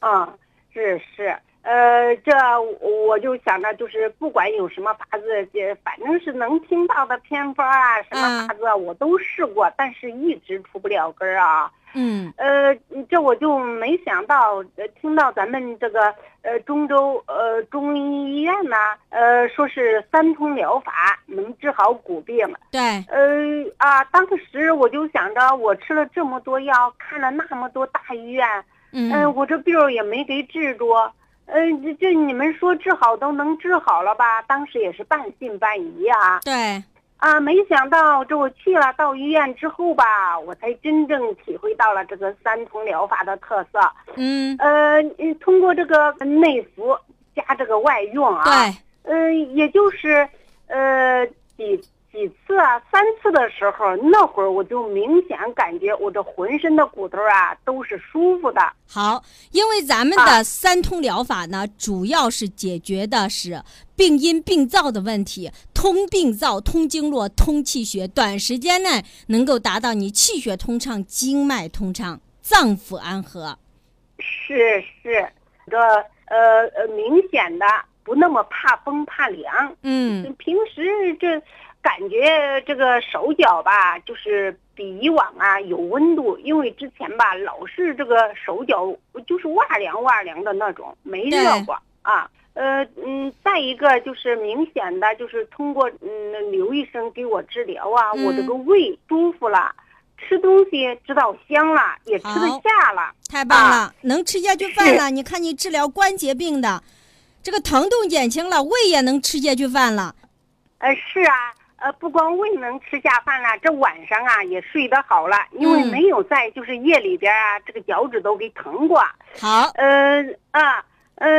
啊，是是，呃，这我就想着，就是不管有什么法子，这反正是能听到的偏方啊，什么法子我都试过，但是一直出不了根儿啊。嗯，呃，这我就没想到，呃，听到咱们这个呃中州呃中医医院呢，呃，说是三通疗法能治好骨病。对，呃啊，当时我就想着，我吃了这么多药，看了那么多大医院，嗯，我这病也没给治住，呃，这这你们说治好都能治好了吧？当时也是半信半疑啊。对。啊，没想到这我去了到医院之后吧，我才真正体会到了这个三通疗法的特色。嗯，呃，通过这个内服加这个外用啊，对，嗯，也就是，呃，几。几次啊，三次的时候，那会儿我就明显感觉我这浑身的骨头啊都是舒服的。好，因为咱们的三通疗法呢，主要是解决的是病因病灶的问题，通病灶、通经络、通气血，短时间内能够达到你气血通畅、经脉通畅、脏腑安和。是是，这呃呃，明显的不那么怕风怕凉。嗯，平时这。感觉这个手脚吧，就是比以往啊有温度，因为之前吧老是这个手脚就是哇凉哇凉的那种，没热过啊。呃嗯，再一个就是明显的就是通过嗯刘医生给我治疗啊，我这个胃舒服了，吃东西知道香了，也吃得下了，太棒了，能吃下去饭了。你看你治疗关节病的，这个疼痛减轻了，胃也能吃下去饭了。呃，是啊。呃，不光胃能吃下饭了，这晚上啊也睡得好了，因为没有在就是夜里边啊这个脚趾头给疼过。好，呃啊呃，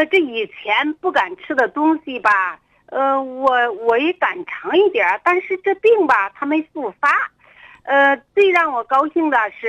这以前不敢吃的东西吧，呃，我我也敢尝一点，但是这病吧它没复发。呃，最让我高兴的是，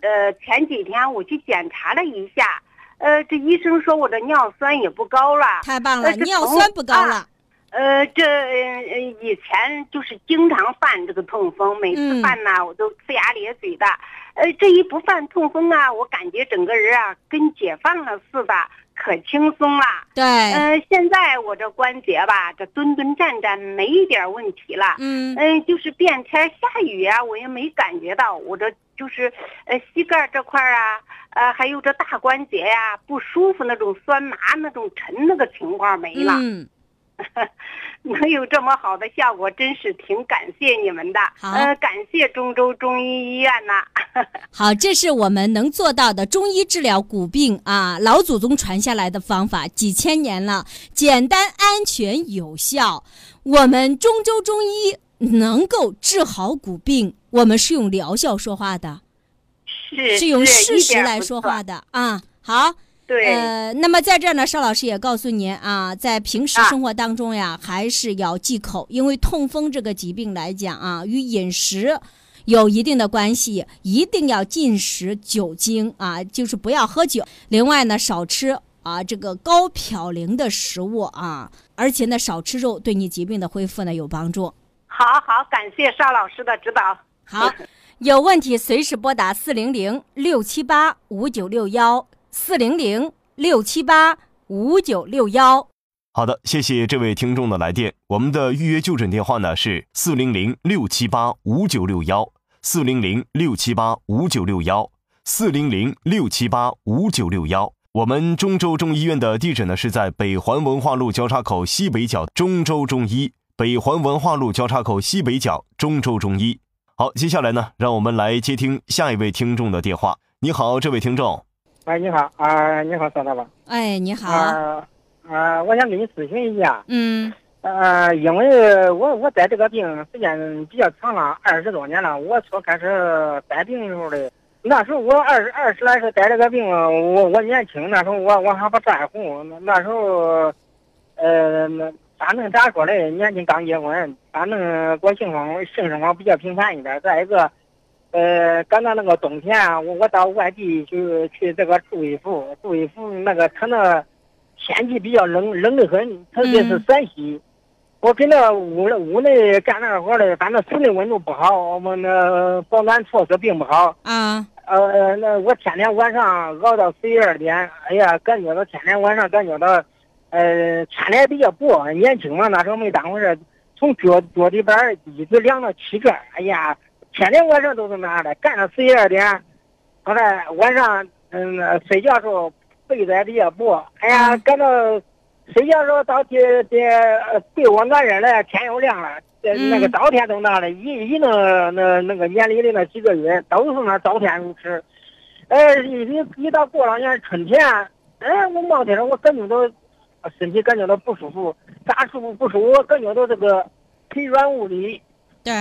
呃，前几天我去检查了一下，呃，这医生说我的尿酸也不高了。太棒了，尿酸不高了。呃，这呃以前就是经常犯这个痛风，每次犯呢我都呲牙咧嘴的。呃，这一不犯痛风啊，我感觉整个人啊跟解放了似的，可轻松了。对，呃，现在我这关节吧，这蹲蹲站站没一点问题了。嗯嗯，就是变天下雨啊，我也没感觉到。我这就是呃膝盖这块啊，呃还有这大关节呀、不舒服那种酸麻那种沉那个情况没了。嗯，能有这么好的效果，真是挺感谢你们的。好呃，感谢中州中医医院呐。好，这是我们能做到的中医治疗骨病啊，老祖宗传下来的方法，几千年了，简单、安全、有效。我们中州中医能够治好骨病，我们是用疗效说话的，是是用事一实来说话的啊。好，对，呃，那么在这儿呢，邵老师也告诉您啊，在平时啊生活当中呀，还是要忌口，因为痛风这个疾病来讲啊，与饮食有一定的关系，一定要禁食酒精啊，就是不要喝酒。另外呢，少吃啊这个高嘌呤的食物啊，而且呢，少吃肉，对你疾病的恢复呢有帮助。好好感谢邵老师的指导。好，有问题随时拨打四零零六七八五九六幺四零零六七八五九六幺。好的，谢谢这位听众的来电。我们的预约就诊电话呢是四零零六七八五九六幺，四零零六七八五九六幺，四零零六七八五九六幺。我们中州中医院的地址呢是在北环文化路交叉口西北角中州中医，北环文化路交叉口西北角中州中医。好，接下来呢，让我们来接听下一位听众的电话。你好，这位听众。喂，你好啊，你好，邵大宝哎，你好，啊啊，我想跟你咨询一下，嗯呃，因为我我得这个病时间比较长了，二十多年了。我从开始得病时候的，那时候我二十二十来岁得这个病，我我年轻，那时候我我还不在乎，那那时候，呃，那反正咋说嘞，年轻刚结婚，反正过性生活性生活比较频繁一点。再一个，呃，赶到那个冬天啊，我我到外地去去这个住一户，住一户那个他那天气比较冷，冷得很，特别是陕西。我跟那屋里屋内干那活的，反正室内温度不好，我们那保暖措施并不好。啊，呃，那我天天晚上熬到十一二点，哎呀，感觉到天天晚上感觉到，呃，穿的也比较薄，年轻嘛，那时候没当回事，从脚脚底板一直凉到膝盖，哎呀，天天晚上都是那样的，干到十一二点，后来晚上嗯睡觉时候被子也比较薄，哎呀，嗯干到睡觉时候到天天呃被窝暖热了，天又亮了。那个早天都那了，一一那那那个年里的那几个月都是那早天如此。哎，一一一到过了年春天，哎，我冒天我感觉到身体感觉到不舒服，咋舒服不舒服？我感觉到这个腿软无力对，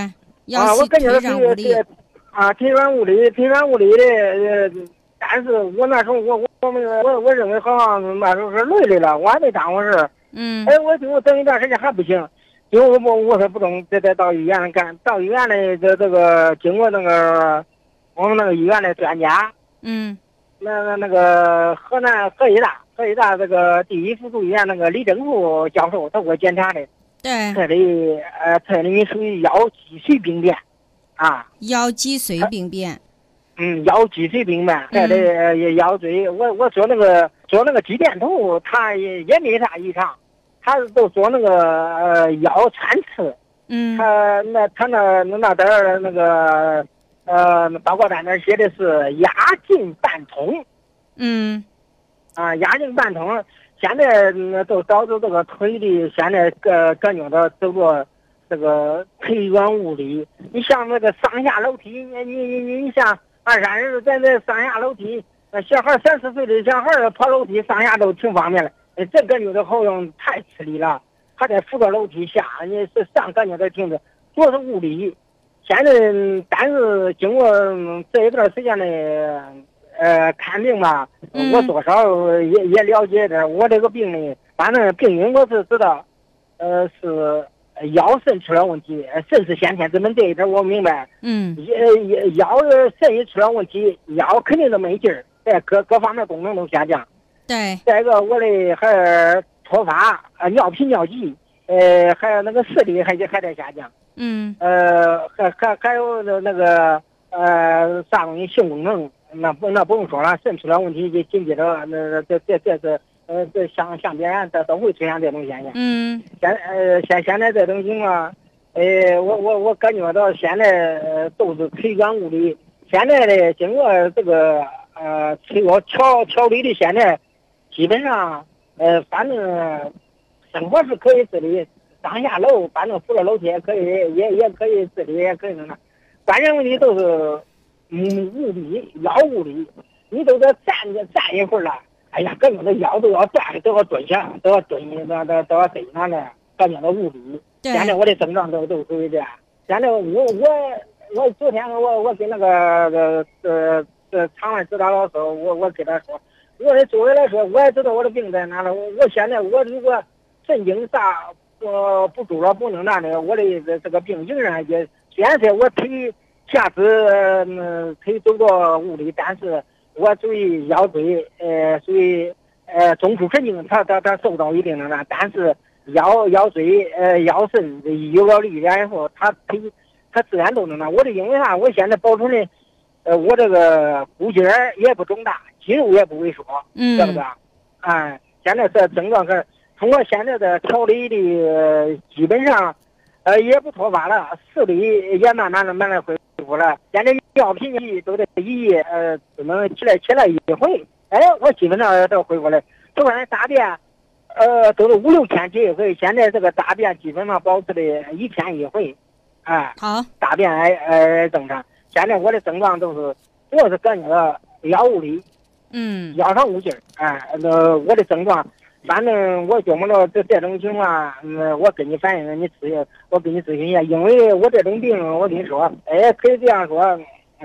啊，腰我感觉到这个啊，腿软无力，腿软无力的。呃，但是我那时候我我我们我我认为好像那时候是累累了，我还没当回事。嗯哎，我就等一段时间还不行，因为我我我说不中，再再到医院里干，到医院里这这个经过那个我们那个医院的专家，嗯那那那个河南河医大河医大这个第一附属医院那个李正富教授，他给我检查的，对，测的呃测的你属于腰脊髓病变，啊，腰脊髓病变，嗯，腰脊髓病变，测的呃腰椎，我我做那个做那个肌电图，他也也没啥异常，他都做那个呃腰穿刺。嗯。他那他那那那点儿那个呃报告单那写的是压颈半通嗯。啊，压颈半通。现在都导致这个腿的现在呃感觉到走路这个腿软无力。你像那个上下楼梯，你你你你像二三十在那上下楼梯，那小孩三四岁的小孩儿跑楼梯上下都挺方便的，这感觉到好像太吃力了。还得扶着楼梯下，你是上感觉到挺的，主要是无力。现在，但是经过这一段时间的呃看病吧，嗯我多少也也了解点儿。我这个病呢，反正病因我是知道，呃是腰肾出了问题，肾是先天之本这一点我明白。嗯也也腰肾一出了问题，腰肯定都没劲儿，在各各方面功能都下降。对，再一个，我的还脱发，呃，尿频尿急，呃，还有那个视力还还在下降，嗯呃，还还还有那那个呃，啥东西性功能，那不那不用说了，肾出了问题就紧接着那这这这是呃这像像别人都都会出现这种现象。嗯现呃现现在这种情况，呃，我我我感觉到现在呃都是推广物理，现在的经过这个呃推我调调理的，现在基本上呃反正生活是可以自理，上下楼反正扶着楼梯也可以，也也可以自理，也可以那个，关键问题都是嗯无力腰无力，你都得站着站一会儿了，哎呀，感觉到腰都要断，都要蹲下，都要蹲，那那都要蹲那了，感觉到无力。现在我的症状都都属于这样。现在我我我昨天我我跟那个呃呃呃场外指导老师，我我跟他说，我说作为来说，我也知道我的病在哪了。我我现在我如果神经啥不不住了不能那的，我的这这个病仍然也虽然说我腿下肢呃腿走过物理，但是我属于腰椎呃属于呃中枢神经，它它它受到一定的那，但是。腰腰椎呃腰肾有了力量以后，它它它自然都能那。我的因为啥？我现在保存的，呃，我这个骨节也不肿大，肌肉也不萎缩，嗯对不对？哎，现在这症状是通过现在的调理的，呃基本上，呃，也不脱发了，视力也慢慢的慢慢恢复了。现在尿频仪都得一夜呃只能起来起来一回，哎，我基本上都恢复了。昨晚大便。呃，都是五六天结一回，现在这个大便基本上保持的一天一回，哎，好，大便还呃正常。现在我的症状都是主要是感觉到腰无力，嗯腰上无劲儿，哎，那我的症状，反正我觉摸着这这种情况，嗯，我跟你反映，你咨询，我给你咨询一下，因为我这种病，我跟你说，哎，可以这样说，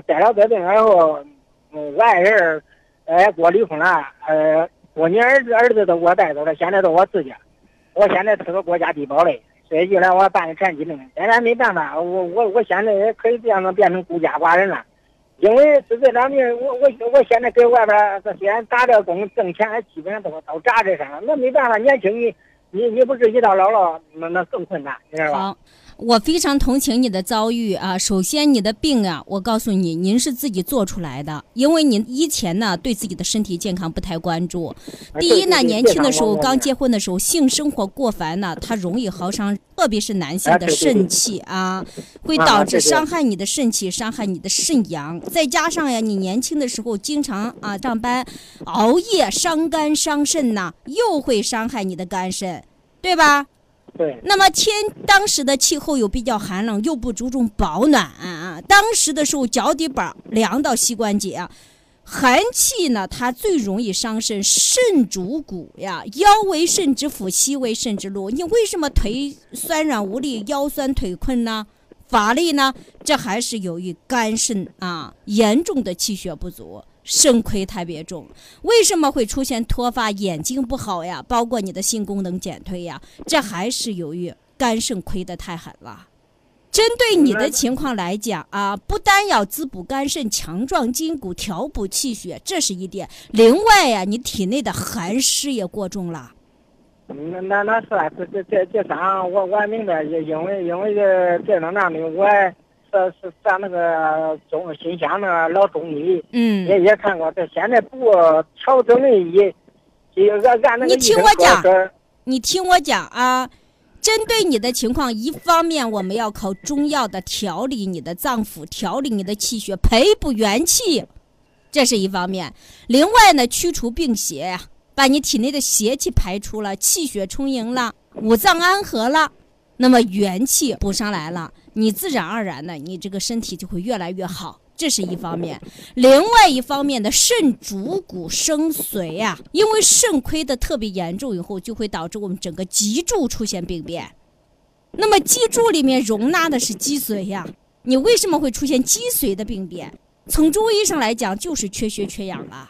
得了这病然后，嗯，我爱人，哎，给我离婚了，呃。我你儿子儿子都给我带走了，现在都我自己，我现在是个国家低保嘞，所以就来我办的残疾证。现在没办法，我我我现在也可以这样子变成孤家寡人了，因为是这两病，我我我现在给外边这些打点工挣钱，基本上都都扎这上了。那没办法，年轻你你你不是一到老了，那那更困难，你知道吧？好。我非常同情你的遭遇啊！首先，你的病啊，我告诉你，您是自己做出来的，因为您以前呢对自己的身体健康不太关注。第一呢，年轻的时候刚结婚的时候，性生活过繁呢，它容易耗伤，特别是男性的肾气啊，会导致伤害你的肾气，伤害你的肾阳。再加上呀，你年轻的时候经常啊上班熬夜，伤肝伤肾呐，又会伤害你的肝肾，对吧？对，那么天当时的气候又比较寒冷，又不注重保暖啊。当时的时候脚底板凉到膝关节，寒气呢，它最容易伤肾，肾主骨呀，腰为肾之府，膝为肾之路。你为什么腿酸软无力、腰酸腿困呢？乏力呢？这还是由于肝肾啊严重的气血不足。肾亏特别重，为什么会出现脱发、眼睛不好呀？包括你的性功能减退呀，这还是由于肝肾亏得太狠了。针对你的情况来讲啊，不单要滋补肝肾、强壮筋骨、调补气血，这是一点。另外呀，你体内的寒湿也过重了。那那那是这这这这啥？我我明白，因为因为这这能那的我。是是咱那个中新乡那个老中医，嗯，也也看过。这现在不过调整的也，也按按那个你听我讲，你听我讲啊。针对你的情况，一方面我们要靠中药的调理你的脏腑，调理你的气血，培补元气，这是一方面。另外呢，驱除病邪呀，把你体内的邪气排出了，气血充盈了，五脏安和了，那么元气补上来了。你自然而然的，你这个身体就会越来越好，这是一方面。另外一方面的肾主骨生髓呀，因为肾亏的特别严重以后，就会导致我们整个脊柱出现病变。那么脊柱里面容纳的是脊髓呀，你为什么会出现脊髓的病变？从中医上来讲，就是缺血缺氧了。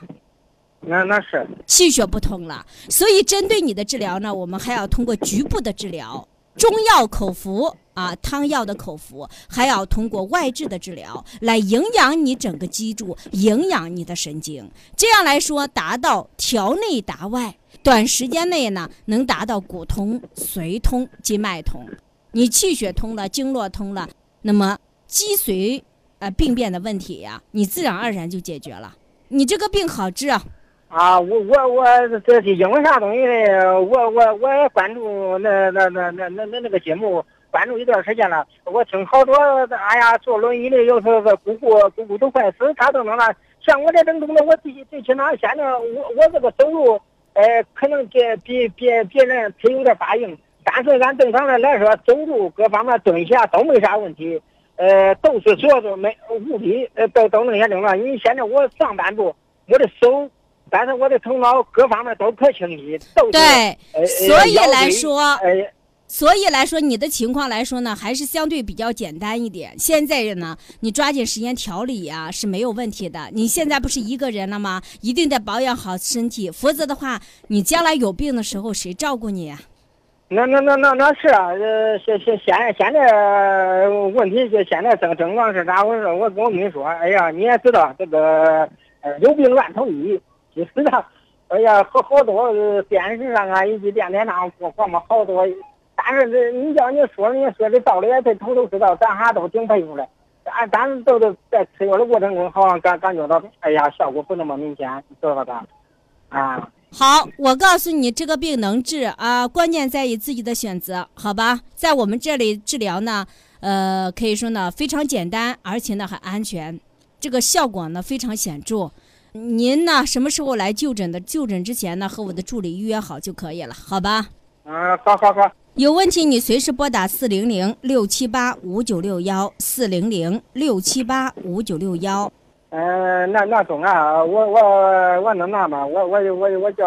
那那是气血不通了。所以针对你的治疗呢，我们还要通过局部的治疗，中药口服。啊汤药的口服，还要通过外治的治疗来营养你整个脊柱，营养你的神经，这样来说达到调内达外，短时间内呢能达到骨通、髓通、筋脉通，你气血通了，经络通了，那么脊髓呃病变的问题呀，你自然而然就解决了，你这个病好治啊。啊，我我我这是因为啥东西呢？我我我也关注那那那那那那个节目，关注一段时间了。我听好多，哎呀，坐轮椅的，有时候是姑姑姑姑都快死，他都能了。像我这种东的，我最最起码现在我我这个走路，呃，可能比比比别人腿有点发硬，但是按正常的来说，走路各方面蹲下都没啥问题，呃，都是说是没无力，呃，都都那些症状。因为现在我上半部，我的手。但是我的头脑各方面都可清晰，都对，呃所以来说，呃，所以来说，你的情况来说呢，还是相对比较简单一点。现在呢，你抓紧时间调理呀是没有问题的。你现在不是一个人了吗？一定得保养好身体，否则的话，你将来有病的时候谁照顾你呀？那那那那那是啊，呃，现现现现在问题就现在症症状是咋回事？我我跟你说，哎呀，你也知道这个，呃，有病乱投医。其实呢，哎呀，好好多电视上啊，以及电台上播放嘛好多，但是这你叫你说，你说的道理，这头头是道，咱还都挺佩服的。但但是都是在吃药的过程中，好像感感觉到，哎呀，效果不那么明显，知道吧？啊。好，我告诉你，这个病能治啊，关键在于自己的选择，好吧？在我们这里治疗呢，呃，可以说呢非常简单，而且呢很安全，这个效果呢非常显著。您呢？什么时候来就诊的？就诊之前呢，和我的助理预约好就可以了，好吧？嗯，好好好。有问题你随时拨打四零零六七八五九六幺四零零六七八五九六幺。嗯，那那中啊，我我我能那吗？我我我我叫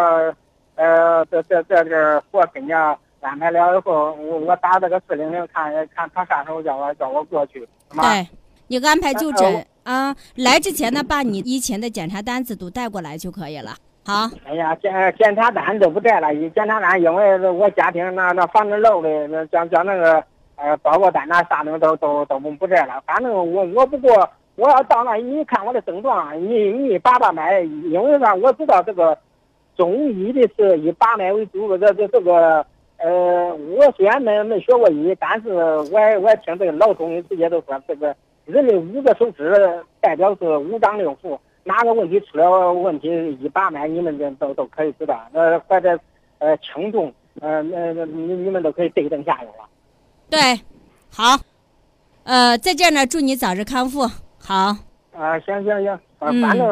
呃，在在在这货给人家安排了以后，我我打这个四零零，看看他啥时候叫我叫我过去。对，你安排就诊。啊，来之前呢，把你以前的检查单子都带过来就可以了。好。哎呀，检检查单都不带了，检查单因为我家庭那那房子漏的，那将将那个呃报告单那啥的都都都不不带了。反正我我不过我要到那，你看我的症状，你你把把脉，因为啥？我知道这个中医的是以把脉为主，这这这个呃，我虽然没没学过医，但是我也我也听这个老中医直接都说这个。人的五个手指代表是五脏六腑，哪个问题出了问题，一把脉你们这都都可以知道。呃，或者呃轻重，呃那那你你们都可以对症下药了。对，好，呃，在这呢，祝你早日康复。好。啊，行行行，反正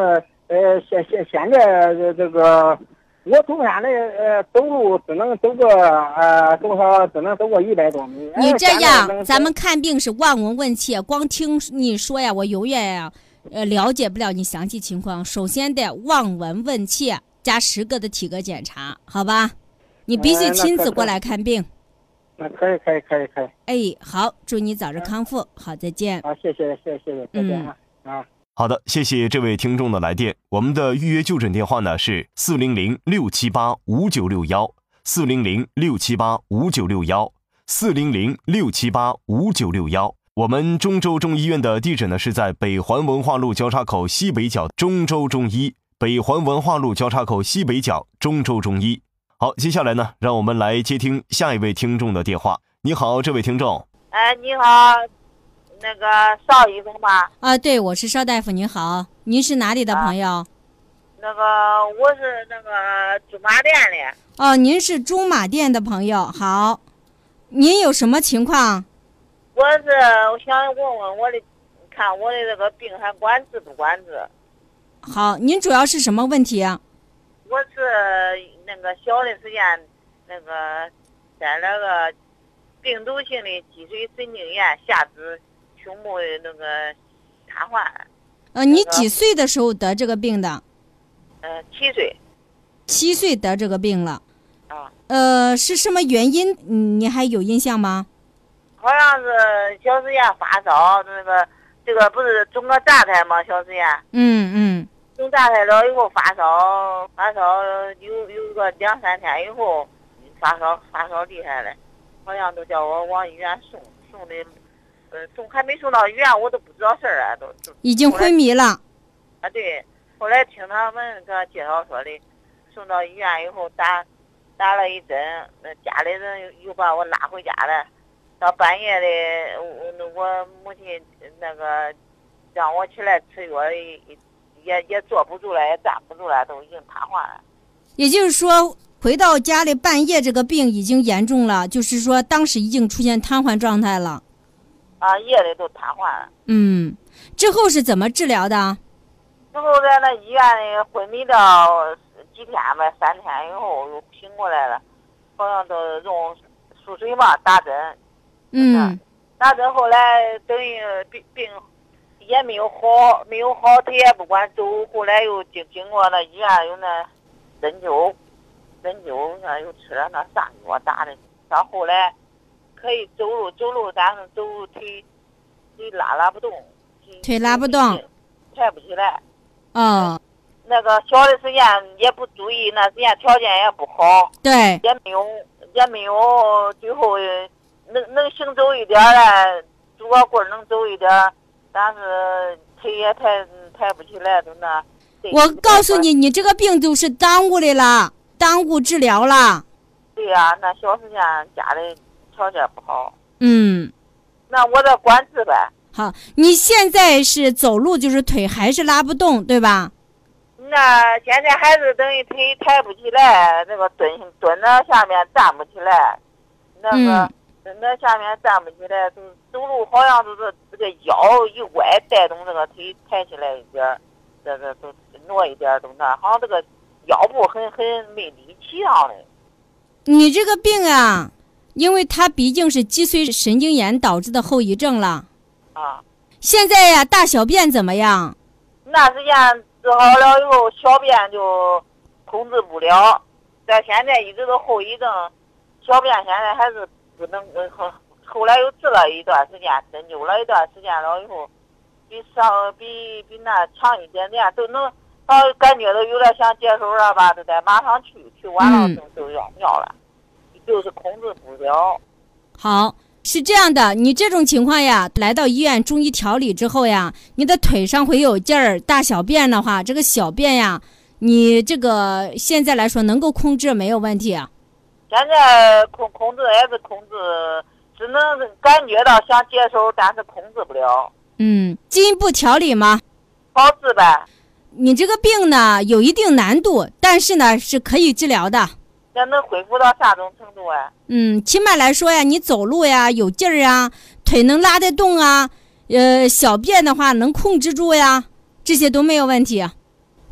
呃现现现在这个。我中山的呃走路只能走个呃多少只能走个一百多米。你这样，咱们看病是望闻问切，光听你说呀，我永远呀呃了解不了你详细情况。首先得望闻问切加十个的体格检查，好吧？你必须亲自过来看病。那可以可以可以可以。哎，好，祝你早日康复。好，再见。好，谢谢谢谢谢谢，再见啊啊。好的，谢谢这位听众的来电。我们的预约就诊电话呢是四零零六七八五九六幺，四零零六七八五九六幺，四零零六七八五九六幺。我们中州中医院的地址呢是在北环文化路交叉口西北角中州中医，北环文化路交叉口西北角中州中医。好，接下来呢，让我们来接听下一位听众的电话。你好，这位听众。哎，你好。那个邵医生吗？啊，对，我是邵大夫，您好，您是哪里的朋友？那个我是那个驻马店的。哦，您是驻马店的朋友，好，您有什么情况？我是我想问问我的，看我的这个病还管治不管治？好，您主要是什么问题啊？我是那个小的时间，那个在那个病毒性的脊髓神经炎下肢。胸部的那个瘫痪。呃，你几岁的时候得这个病的？呃，七岁。七岁得这个病了。啊。呃，是什么原因？你还有印象吗？好像是小时炎发烧，那个这个不是肿个炸胎吗？小时炎。嗯嗯。肿炸胎了以后发烧，发烧有有个两三天以后发烧发烧厉害了，好像都叫我往医院送。送的，呃，送还没送到医院，我都不知道事儿啊，都都已经昏迷了。啊，对，后来听他们给他介绍说的，送到医院以后打打了一针，那家里人又又把我拉回家了。到半夜的，我我母亲那个让我起来吃药，也也坐不住了，也站不住了，都已经瘫痪了。也就是说，回到家里半夜，这个病已经严重了，就是说当时已经出现瘫痪状态了。啊，夜里都瘫痪了。嗯，之后是怎么治疗的？之后在那医院里昏迷到几天吧，三天以后又醒过来了，好像都用输水嘛，打针。嗯。打针后来等于病病也没有好，没有好，他也不管走。后来又经经过那医院有那针灸，针灸那又吃了那啥药打的，到后来可以走路，走路但是走路腿腿拉拉不动，腿拉不动，抬不起来。嗯。那个小的时间也不注意，那时间条件也不好。对。也没有，也没有，最后。能能行走一点了，拄个棍能走一点，但是腿也抬抬不起来，都那。我告诉你，你这个病就是耽误的了，耽误治疗了。对呀，那小时间家里条件不好。嗯。那我得管治呗。好，你现在是走路就是腿还是拉不动，对吧？那现在还是等于腿抬不起来，那个蹲蹲到下面站不起来，那个。真的下面站不起来，走走路好像就是这个腰一歪，带动这个腿抬起来一点儿，这个都挪一点儿，都那好像这个腰部很很没力气样的。你这个病啊，因为它毕竟是脊髓神经炎导致的后遗症了。啊。现在呀，大小便怎么样？那时间治好了以后，小便就控制不了，但现在一直都后遗症，小便现在还是。不能后后来又治了一段时间，针灸了一段时间了以后，比上比比那强一点点，都能到感觉都有点想接受了吧，都得马上去，去完了就就要尿了，就是控制不了。好，是这样的，你这种情况呀，来到医院中医调理之后呀，你的腿上会有劲儿，大小便的话，这个小便呀，你这个现在来说能够控制没有问题。现在控控制也是控制，只能感觉到想接受，但是控制不了。嗯，进一步调理吗？好治呗。你这个病呢，有一定难度，但是呢是可以治疗的。那能恢复到啥种程度啊？嗯，起码来说呀，你走路呀有劲儿啊，腿能拉得动啊，呃，小便的话能控制住呀，这些都没有问题。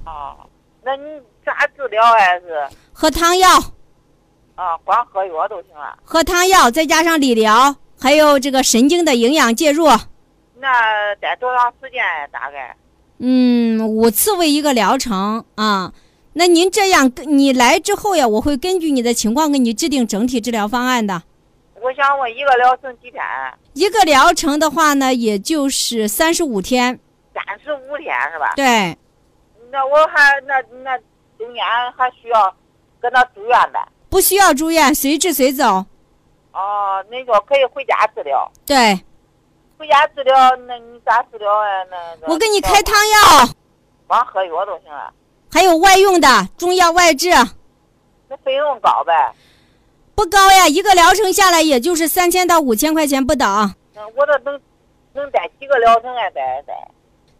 哦，那你咋治疗还是？喝汤药。啊，光喝药都行了。喝汤药，再加上理疗，还有这个神经的营养介入。那得多长时间呀？大概？嗯，五次为一个疗程啊。那您这样，你来之后呀，我会根据你的情况给你制定整体治疗方案的。我想问，一个疗程几天？一个疗程的话呢，也就是三十五天。三十五天是吧？对。那我还那那中间还需要搁那住院呗？不需要住院，随治随走。哦，那个可以回家治疗。对，回家治疗，那你咋治疗啊？那我给你开汤药，光喝药都行了。还有外用的中药外治。那费用高呗？不高呀，一个疗程下来也就是三千到五千块钱不等。那我这能能待几个疗程啊？带带。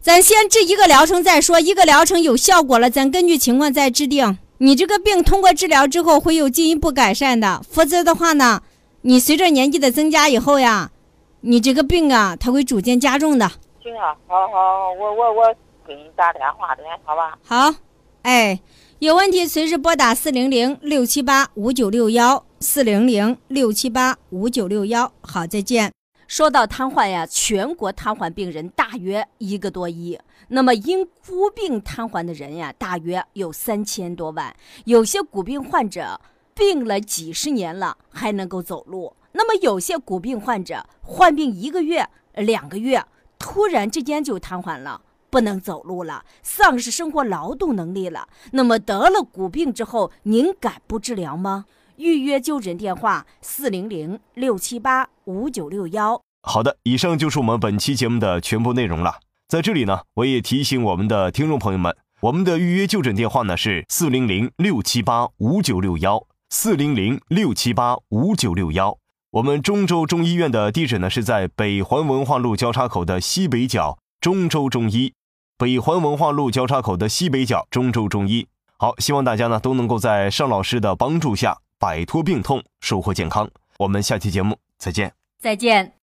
咱先治一个疗程再说，一个疗程有效果了，咱根据情况再制定。你这个病通过治疗之后会有进一步改善的，否则的话呢，你随着年纪的增加以后呀，你这个病啊，它会逐渐加重的。行啊，好好，我我我给你打电话的，好吧？好，哎，有问题随时拨打四零零六七八五九六幺四零零六七八五九六幺。好，再见。说到瘫痪呀，全国瘫痪病人大约一个多亿。那么因骨病瘫痪的人呀，大约有三千多万。有些骨病患者病了几十年了还能够走路，那么有些骨病患者患病一个月、两个月，突然之间就瘫痪了，不能走路了，丧失生活劳动能力了。那么得了骨病之后，您敢不治疗吗？预约就诊电话：四零零六七八五九六幺。好的，以上就是我们本期节目的全部内容了。在这里呢，我也提醒我们的听众朋友们，我们的预约就诊电话呢是四零零六七八五九六幺，四零零六七八五九六幺。我们中州中医院的地址呢是在北环文化路交叉口的西北角，中州中医。北环文化路交叉口的西北角，中州中医。好，希望大家呢都能够在尚老师的帮助下摆脱病痛，收获健康。我们下期节目再见。再见。